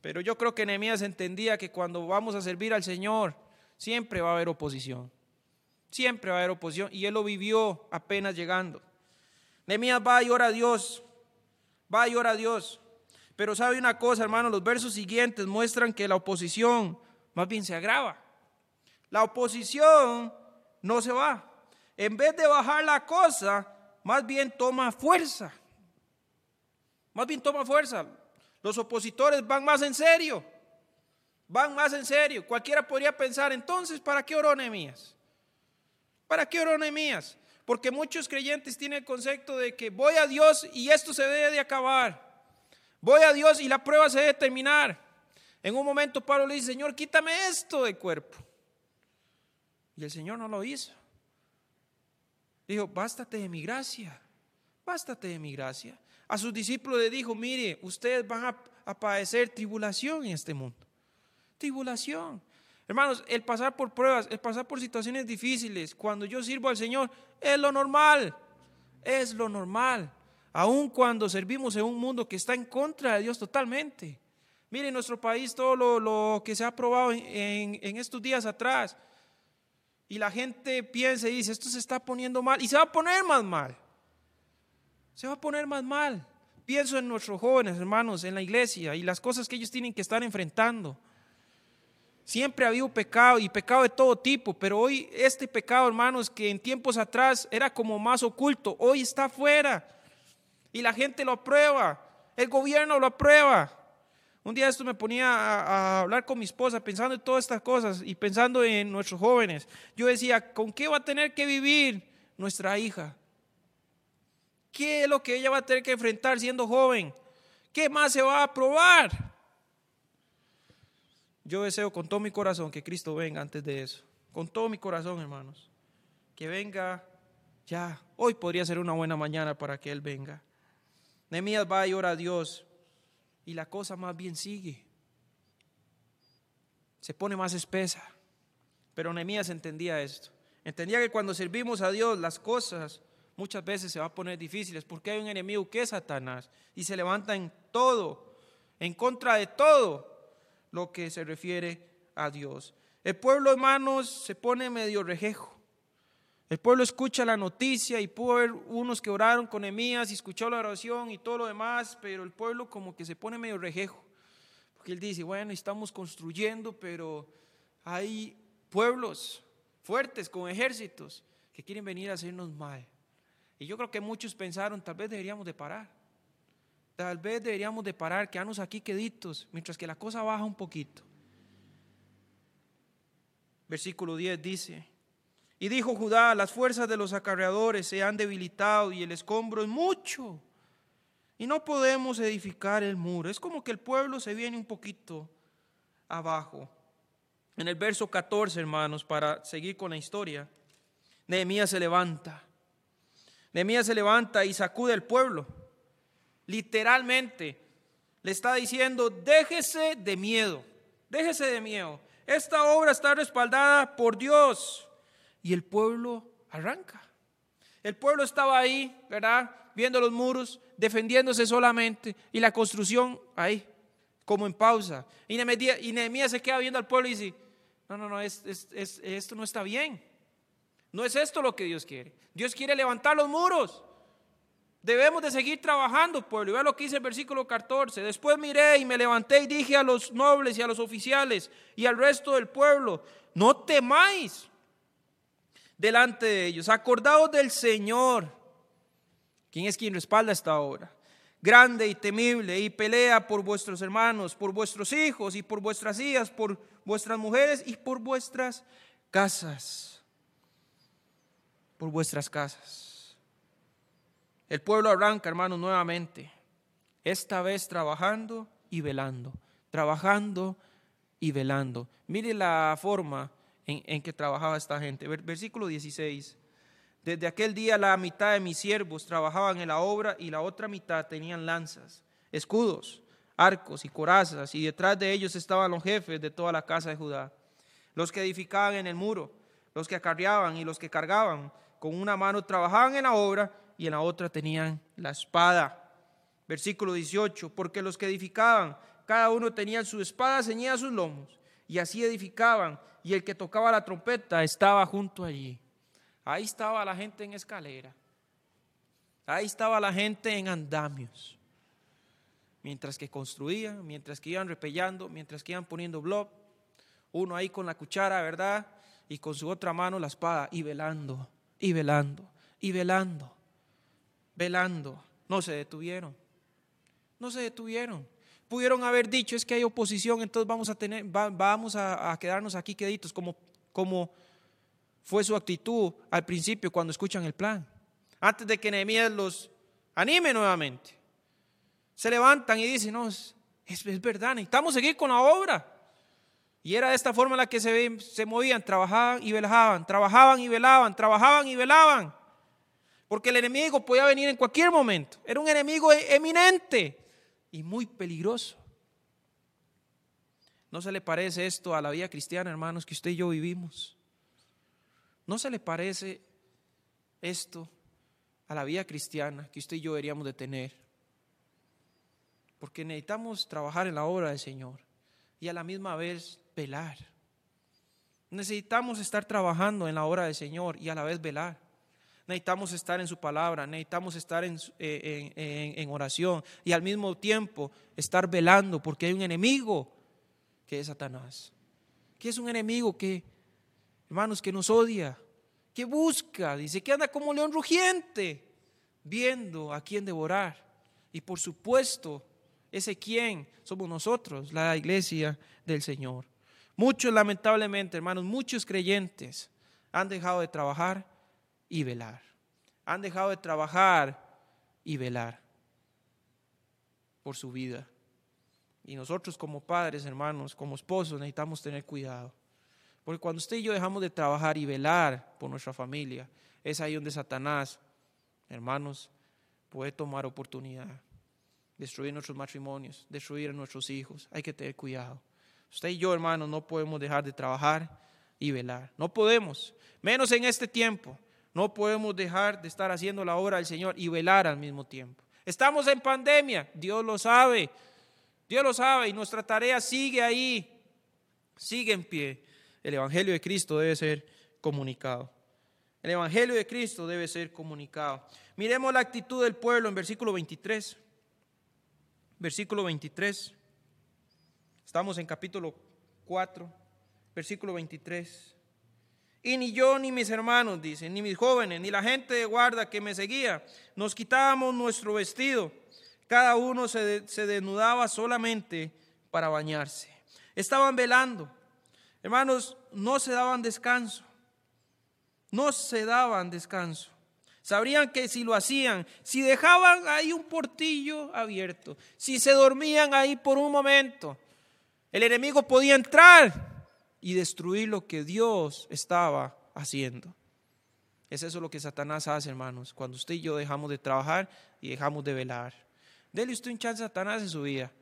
Pero yo creo que Nehemías entendía que cuando vamos a servir al Señor, siempre va a haber oposición. Siempre va a haber oposición. Y él lo vivió apenas llegando. Nehemías va y ora a Dios. Va y ora a Dios. Pero sabe una cosa, hermano, los versos siguientes muestran que la oposición más bien se agrava. La oposición no se va. En vez de bajar la cosa, más bien toma fuerza. Más bien toma fuerza. Los opositores van más en serio. Van más en serio. Cualquiera podría pensar, entonces, ¿para qué oró? ¿Para qué oró? Porque muchos creyentes tienen el concepto de que voy a Dios y esto se debe de acabar. Voy a Dios y la prueba se debe terminar. En un momento Pablo le dice, Señor, quítame esto del cuerpo. Y el Señor no lo hizo. Dijo, bástate de mi gracia, bástate de mi gracia. A sus discípulos le dijo, mire, ustedes van a, padecer tribulación en este mundo. Tribulación. Hermanos, el pasar por pruebas, el pasar por situaciones difíciles, cuando yo sirvo al Señor, es lo normal. Es lo normal. Aun cuando servimos en un mundo que está en contra de Dios totalmente. Mire, en nuestro país todo lo, que se ha aprobado en, en, estos días atrás. Y la gente piensa y dice, esto se está poniendo mal. Y se va a poner más mal se va a poner más mal. Pienso en nuestros jóvenes, hermanos, en la iglesia y las cosas que ellos tienen que estar enfrentando. Siempre ha habido pecado y pecado de todo tipo, pero hoy este pecado, hermanos, que en tiempos atrás era como más oculto, hoy está afuera y la gente lo aprueba, el gobierno lo aprueba. Un día esto me ponía a, a, hablar con mi esposa pensando en todas estas cosas y pensando en nuestros jóvenes. Yo decía, ¿con qué va a tener que vivir nuestra hija? ¿Qué es lo que ella va a tener que enfrentar siendo joven? ¿Qué más se va a probar? Yo deseo con todo mi corazón que Cristo venga antes de eso. Con todo mi corazón, hermanos. Que venga ya. Hoy podría ser una buena mañana para que Él venga. Nehemías va y ora a Dios. Y la cosa más bien sigue. Se pone más espesa. Pero Nehemías entendía esto. Entendía que cuando servimos a Dios, las cosas muchas veces se va a poner difíciles porque hay un enemigo que es Satanás y se levanta en todo, en contra de todo lo que se refiere a Dios. El pueblo, hermanos, se pone medio rejejo. El pueblo escucha la noticia y pudo haber unos que oraron con Emías y escuchó la oración y todo lo demás, pero el pueblo como que se pone medio rejejo. Porque él dice, bueno, estamos construyendo, pero hay pueblos fuertes con ejércitos que quieren venir a hacernos mal. Y yo creo que muchos pensaron, tal vez deberíamos de parar. Tal vez deberíamos de parar, quedarnos aquí queditos, mientras que la cosa baja un poquito. Versículo 10 dice, y dijo Judá, las fuerzas de los acarreadores se han debilitado y el escombro es mucho. Y no podemos edificar el muro. Es como que el pueblo se viene un poquito abajo. En el verso 14, hermanos, para seguir con la historia, Nehemías se levanta Nehemías se levanta y sacude al pueblo. Literalmente le está diciendo, déjese de miedo, déjese de miedo. Esta obra está respaldada por Dios. Y el pueblo arranca. El pueblo estaba ahí, ¿verdad? Viendo los muros, defendiéndose solamente y la construcción ahí, como en pausa. Y Nehemías, se queda viendo al pueblo y dice, no, no, no, esto no está bien. No es esto lo que Dios quiere. Dios quiere levantar los muros. Debemos de seguir trabajando, pueblo. Y vea lo que dice el versículo 14. Después miré y me levanté y dije a los nobles y a los oficiales y al resto del pueblo, no temáis delante de ellos. Acordaos del Señor. ¿Quién es quien respalda esta obra? grande y temible, y pelea por vuestros hermanos, por vuestros hijos y por vuestras hijas, por vuestras mujeres y por vuestras casas. Por vuestras casas. El pueblo arranca, hermanos, nuevamente, esta vez trabajando y velando, trabajando y velando. Mire la forma en, en que trabajaba esta gente. Versículo 16. Desde aquel día la mitad de mis siervos trabajaban en la obra y la otra mitad tenían lanzas, escudos, arcos y corazas, y detrás de ellos estaban los jefes de toda la casa de Judá, los que edificaban en el muro, los que acarreaban y los que cargaban. Con una mano trabajaban en la obra y en la otra tenían la espada. Versículo 18, porque los que edificaban, cada uno tenía su espada ceñida a sus lomos, y así edificaban, y el que tocaba la trompeta estaba junto allí. Ahí estaba la gente en escalera. Ahí estaba la gente en andamios. Mientras que construían, mientras que iban repellando, mientras que iban poniendo blob, uno ahí con la cuchara, ¿verdad? Y con su otra mano la espada, y velando, y velando, y velando, velando. No se detuvieron. No se detuvieron. Pudieron haber dicho, es que hay oposición, entonces vamos a tener, vamos a, a, quedarnos aquí queditos, como, como fue su actitud al principio cuando escuchan el plan. Antes de que Nehemías los anime nuevamente. Se levantan y dicen, no, es, es verdad, necesitamos seguir con la obra. Y era de esta forma la que se, se movían, trabajaban y velaban, trabajaban y velaban, trabajaban y velaban. Porque el enemigo podía venir en cualquier momento. Era un enemigo eminente y muy peligroso. ¿No se le parece esto a la vida cristiana, hermanos, que usted y yo vivimos? ¿No se le parece esto a la vida cristiana que usted y yo deberíamos de tener? Porque necesitamos trabajar en la obra del Señor y a la misma vez velar. Necesitamos estar trabajando en la obra del Señor y a la vez velar. Necesitamos estar en su palabra, necesitamos estar en, eh, en, oración y al mismo tiempo estar velando porque hay un enemigo que es Satanás, que es un enemigo que hermanos, que nos odia, que busca, dice que anda como león rugiente, viendo a quién devorar. Y por supuesto, ese quién somos nosotros, la iglesia del Señor. Muchos, lamentablemente, hermanos, muchos creyentes han dejado de trabajar y velar. Han dejado de trabajar y velar por su vida. Y nosotros como padres, hermanos, como esposos, necesitamos tener cuidado. Porque cuando usted y yo dejamos de trabajar y velar por nuestra familia, es ahí donde Satanás, hermanos, puede tomar oportunidad, destruir nuestros matrimonios, destruir nuestros hijos. Hay que tener cuidado. Usted y yo, hermanos, no podemos dejar de trabajar y velar. No podemos, menos en este tiempo. No podemos dejar de estar haciendo la obra del Señor y velar al mismo tiempo. Estamos en pandemia, Dios lo sabe. Dios lo sabe y nuestra tarea sigue ahí, sigue en pie el Evangelio de Cristo debe ser comunicado. El Evangelio de Cristo debe ser comunicado. Miremos la actitud del pueblo en versículo 23. Versículo 23. Estamos en capítulo 4, versículo 23. Y ni yo ni mis hermanos, dicen, ni mis jóvenes, ni la gente de guarda que me seguía, nos quitábamos nuestro vestido. Cada uno se, se desnudaba solamente para bañarse. Estaban velando Hermanos, no se daban descanso. No se daban descanso. Sabrían que si lo hacían, si dejaban ahí un portillo abierto, si se dormían ahí por un momento, el enemigo podía entrar y destruir lo que Dios estaba haciendo. Es eso lo que Satanás hace, hermanos, cuando usted y yo dejamos de trabajar y dejamos de velar. Dele usted un chance a Satanás en su vida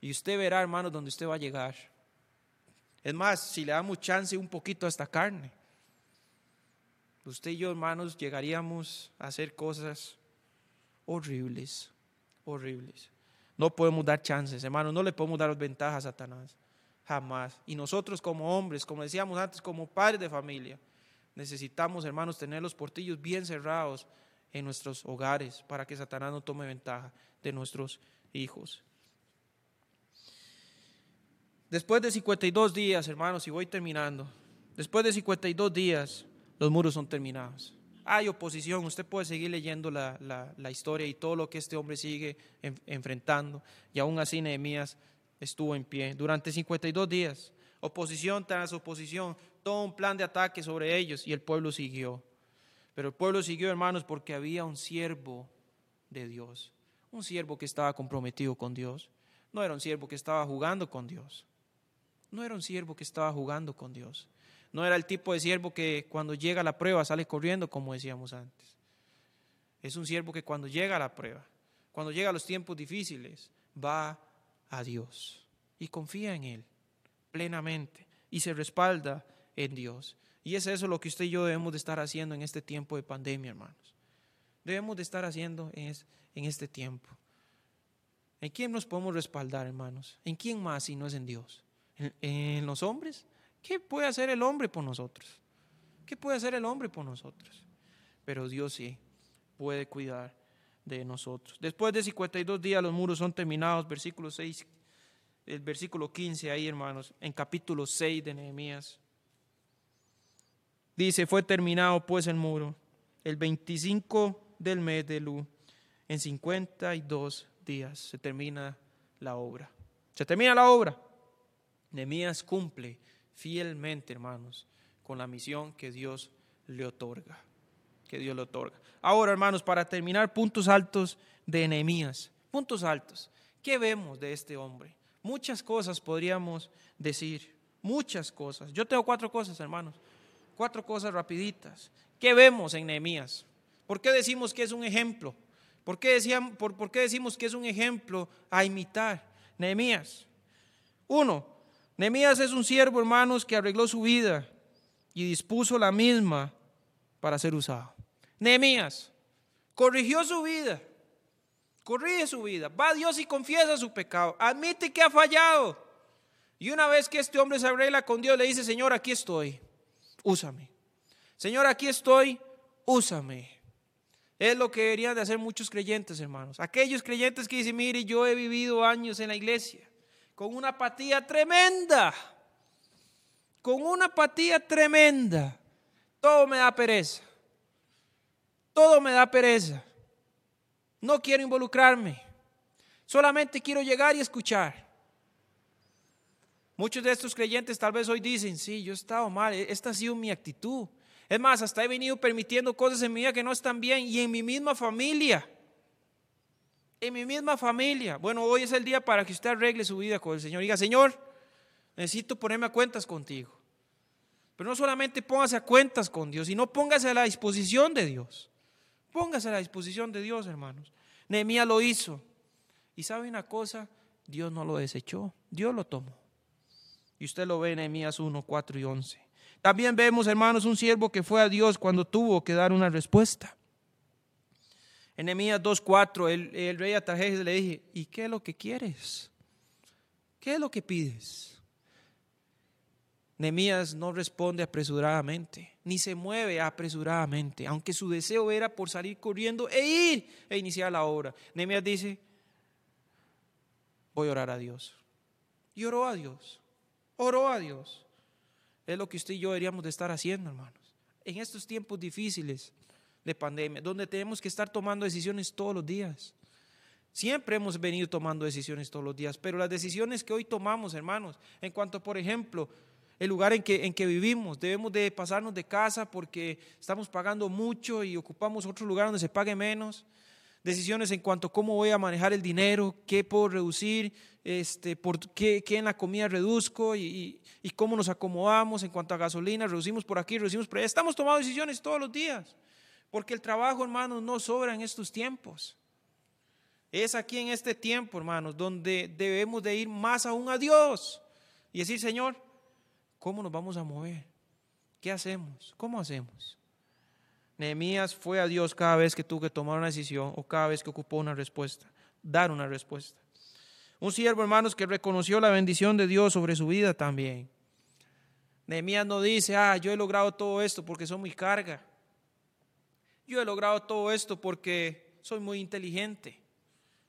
y usted verá, hermanos, donde usted va a llegar. Es más, si le damos chance un poquito a esta carne, usted y yo, hermanos, llegaríamos a hacer cosas horribles, horribles. No podemos dar chances, hermanos, no le podemos dar ventajas a Satanás, jamás. Y nosotros como hombres, como decíamos antes, como padres de familia, necesitamos, hermanos, tener los portillos bien cerrados en nuestros hogares para que Satanás no tome ventaja de nuestros hijos. Después de 52 días, hermanos, y voy terminando, después de 52 días, los muros son terminados. Hay oposición, usted puede seguir leyendo la, historia y todo lo que este hombre sigue enfrentando. Y aún así Nehemías estuvo en pie durante 52 días. Oposición tras oposición, todo un plan de ataque sobre ellos y el pueblo siguió. Pero el pueblo siguió, hermanos, porque había un siervo de Dios, un siervo que estaba comprometido con Dios. No era un siervo que estaba jugando con Dios. No era un siervo que estaba jugando con Dios. No era el tipo de siervo que cuando llega la prueba sale corriendo, como decíamos antes. Es un siervo que cuando llega a la prueba, cuando llega a los tiempos difíciles, va a Dios y confía en Él plenamente y se respalda en Dios. Y es eso lo que usted y yo debemos de estar haciendo en este tiempo de pandemia, hermanos. Debemos de estar haciendo en este tiempo. ¿En quién nos podemos respaldar, hermanos? ¿En quién más si no es en Dios? ¿En, los hombres? ¿Qué puede hacer el hombre por nosotros? ¿Qué puede hacer el hombre por nosotros? Pero Dios sí puede cuidar de nosotros. Después de 52 días los muros son terminados, versículo 6, el versículo 15 ahí hermanos, en capítulo 6 de Nehemías. Dice, fue terminado pues el muro el 25 del mes de Lu, en 52 días se termina la obra. Se termina la obra. Nehemías cumple fielmente, hermanos, con la misión que Dios le otorga. Que Dios le otorga. Ahora, hermanos, para terminar, puntos altos de Nehemías. Puntos altos. ¿Qué vemos de este hombre? Muchas cosas podríamos decir. Muchas cosas. Yo tengo cuatro cosas, hermanos. Cuatro cosas rapiditas. ¿Qué vemos en Nehemías? ¿Por qué decimos que es un ejemplo? ¿Por qué, por, ¿Por qué decimos que es un ejemplo a imitar? Nehemías. Uno, Nehemías es un siervo, hermanos, que arregló su vida y dispuso la misma para ser usado. Nehemías corrigió su vida, corrige su vida, va a Dios y confiesa su pecado, admite que ha fallado. Y una vez que este hombre se arregla con Dios, le dice, Señor, aquí estoy, úsame. Señor, aquí estoy, úsame. Es lo que deberían de hacer muchos creyentes, hermanos. Aquellos creyentes que dicen, mire, yo he vivido años en la iglesia con una apatía tremenda, con una apatía tremenda. Todo me da pereza. Todo me da pereza. No quiero involucrarme. Solamente quiero llegar y escuchar. Muchos de estos creyentes tal vez hoy dicen, sí, yo he estado mal, esta ha sido mi actitud. Es más, hasta he venido permitiendo cosas en mi vida que no están bien y en mi misma familia en mi misma familia. Bueno, hoy es el día para que usted arregle su vida con el Señor. Diga, Señor, necesito ponerme a cuentas contigo. Pero no solamente póngase a cuentas con Dios, sino póngase a la disposición de Dios. Póngase a la disposición de Dios, hermanos. Nehemías lo hizo. Y sabe una cosa, Dios no lo desechó, Dios lo tomó. Y usted lo ve en Nehemías 1, 4 y 11. También vemos, hermanos, un siervo que fue a Dios cuando tuvo que dar una respuesta. En Nehemías 2.4, el, el rey Atajejes le dije, ¿y qué es lo que quieres? ¿Qué es lo que pides? Nehemías no responde apresuradamente, ni se mueve apresuradamente, aunque su deseo era por salir corriendo e ir e iniciar la obra. Nehemías dice, voy a orar a Dios. Y oró a Dios, oró a Dios. Es lo que usted y yo deberíamos de estar haciendo, hermanos. En estos tiempos difíciles, de pandemia, donde tenemos que estar tomando decisiones todos los días. Siempre hemos venido tomando decisiones todos los días, pero las decisiones que hoy tomamos, hermanos, en cuanto, por ejemplo, el lugar en que, en que vivimos, debemos de pasarnos de casa porque estamos pagando mucho y ocupamos otro lugar donde se pague menos. Decisiones en cuanto a cómo voy a manejar el dinero, qué puedo reducir, este, por qué, qué en la comida reduzco y, y, cómo nos acomodamos en cuanto a gasolina, reducimos por aquí, reducimos por allá. Estamos tomando decisiones todos los días. Porque el trabajo, hermanos, no sobra en estos tiempos. Es aquí en este tiempo, hermanos, donde debemos de ir más aún a Dios y decir, Señor, ¿cómo nos vamos a mover? ¿Qué hacemos? ¿Cómo hacemos? Nehemías fue a Dios cada vez que tuvo que tomar una decisión o cada vez que ocupó una respuesta, dar una respuesta. Un siervo, hermanos, que reconoció la bendición de Dios sobre su vida también. Nehemías no dice, ah, yo he logrado todo esto porque soy muy carga yo he logrado todo esto porque soy muy inteligente.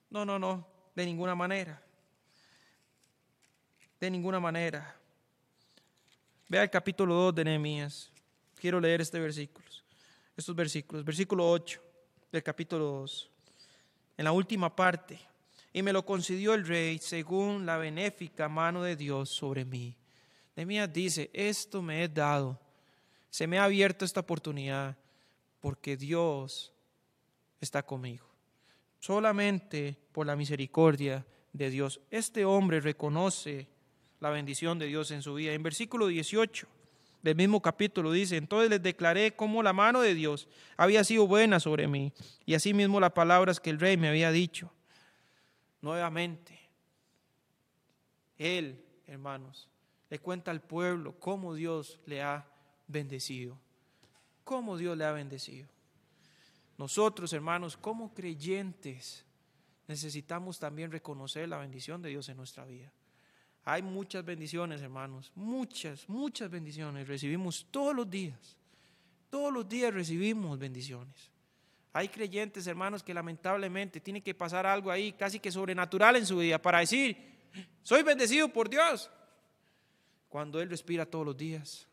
No, no, no, de ninguna manera. De ninguna manera. Vea el capítulo 2 de Nehemías. Quiero leer este versículo. estos versículos. Versículo 8 del capítulo 2. En la última parte. Y me lo concedió el rey según la benéfica mano de Dios sobre mí. Nehemías dice, esto me he dado. Se me ha abierto esta oportunidad porque Dios está conmigo. Solamente por la misericordia de Dios. Este hombre reconoce la bendición de Dios en su vida. En versículo 18 del mismo capítulo dice, entonces les declaré cómo la mano de Dios había sido buena sobre mí y asimismo las palabras que el rey me había dicho. Nuevamente, él, hermanos, le cuenta al pueblo cómo Dios le ha bendecido, cómo Dios le ha bendecido. Nosotros, hermanos, como creyentes, necesitamos también reconocer la bendición de Dios en nuestra vida. Hay muchas bendiciones, hermanos, muchas, muchas bendiciones. Recibimos todos los días. Todos los días recibimos bendiciones. Hay creyentes, hermanos, que lamentablemente tienen que pasar algo ahí casi que sobrenatural en su vida para decir, soy bendecido por Dios. Cuando Él respira todos los días,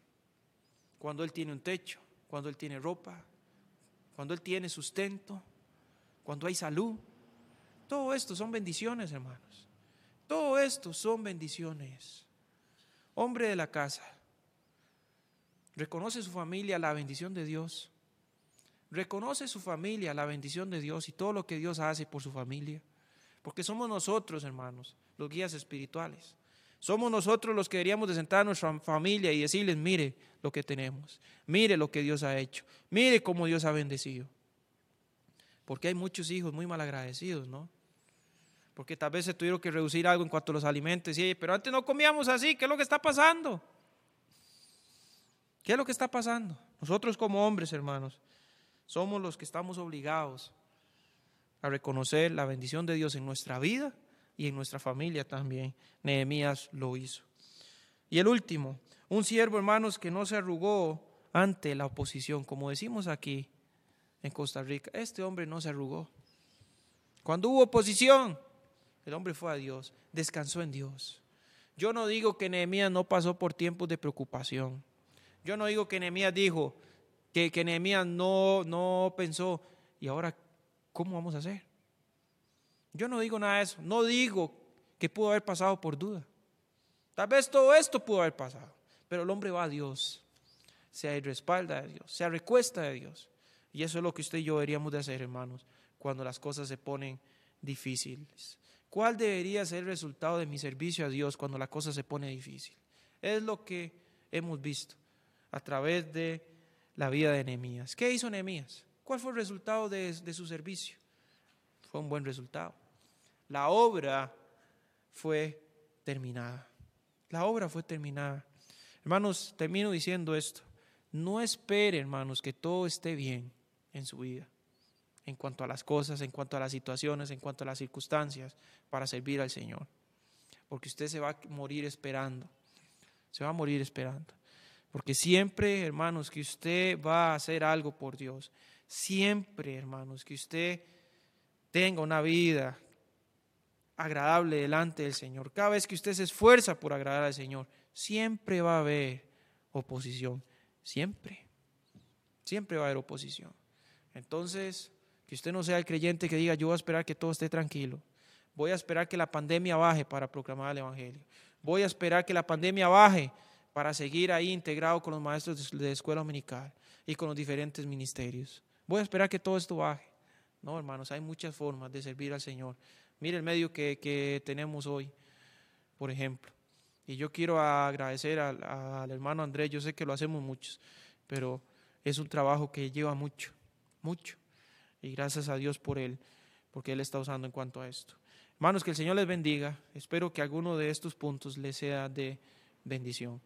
cuando Él tiene un techo, cuando Él tiene ropa, cuando Él tiene sustento, cuando hay salud. Todo esto son bendiciones, hermanos. Todo esto son bendiciones. Hombre de la casa, reconoce su familia la bendición de Dios. Reconoce su familia la bendición de Dios y todo lo que Dios hace por su familia. Porque somos nosotros, hermanos, los guías espirituales. Somos nosotros los que deberíamos de sentar a nuestra familia y decirles, mire lo que tenemos, mire lo que Dios ha hecho, mire cómo Dios ha bendecido. Porque hay muchos hijos muy malagradecidos, ¿no? porque tal vez se tuvieron que reducir algo en cuanto a los alimentos. Sí, pero antes no comíamos así, ¿qué es lo que está pasando? ¿Qué es lo que está pasando? Nosotros como hombres, hermanos, somos los que estamos obligados a reconocer la bendición de Dios en nuestra vida y en nuestra familia también. Nehemías lo hizo. Y el último, un siervo, hermanos, que no se arrugó ante la oposición, como decimos aquí en Costa Rica. Este hombre no se arrugó. Cuando hubo oposición, el hombre fue a Dios, descansó en Dios. Yo no digo que Nehemías no pasó por tiempos de preocupación. Yo no digo que Nehemías dijo, que, que Nehemías no, no pensó, ¿y ahora cómo vamos a hacer? Yo no digo nada de eso. No digo que pudo haber pasado por duda. Tal vez todo esto pudo haber pasado. Pero el hombre va a Dios. Se respalda de Dios. Se recuesta de Dios. Y eso es lo que usted y yo deberíamos de hacer, hermanos, cuando las cosas se ponen difíciles. ¿Cuál debería ser el resultado de mi servicio a Dios cuando la cosa se pone difícil? Es lo que hemos visto a través de la vida de Nehemías. ¿Qué hizo Nehemías? ¿Cuál fue el resultado de, de su servicio? Fue un buen resultado. La obra fue terminada. La obra fue terminada. Hermanos, termino diciendo esto. No espere, hermanos, que todo esté bien en su vida en cuanto a las cosas, en cuanto a las situaciones, en cuanto a las circunstancias para servir al Señor. Porque usted se va a morir esperando. Se va a morir esperando. Porque siempre, hermanos, que usted va a hacer algo por Dios. Siempre, hermanos, que usted tenga una vida agradable delante del Señor. Cada vez que usted se esfuerza por agradar al Señor, siempre va a haber oposición. Siempre. Siempre va a haber oposición. Entonces, que usted no sea el creyente que diga, yo voy a esperar que todo esté tranquilo. Voy a esperar que la pandemia baje para proclamar el Evangelio. Voy a esperar que la pandemia baje para seguir ahí integrado con los maestros de escuela dominical y con los diferentes ministerios. Voy a esperar que todo esto baje. No, hermanos, hay muchas formas de servir al Señor. Mire el medio que, que tenemos hoy, por ejemplo. Y yo quiero agradecer al, al hermano Andrés, yo sé que lo hacemos muchos, pero es un trabajo que lleva mucho, mucho. Y gracias a Dios por él, porque él está usando en cuanto a esto. Hermanos, que el Señor les bendiga. Espero que alguno de estos puntos les sea de bendición.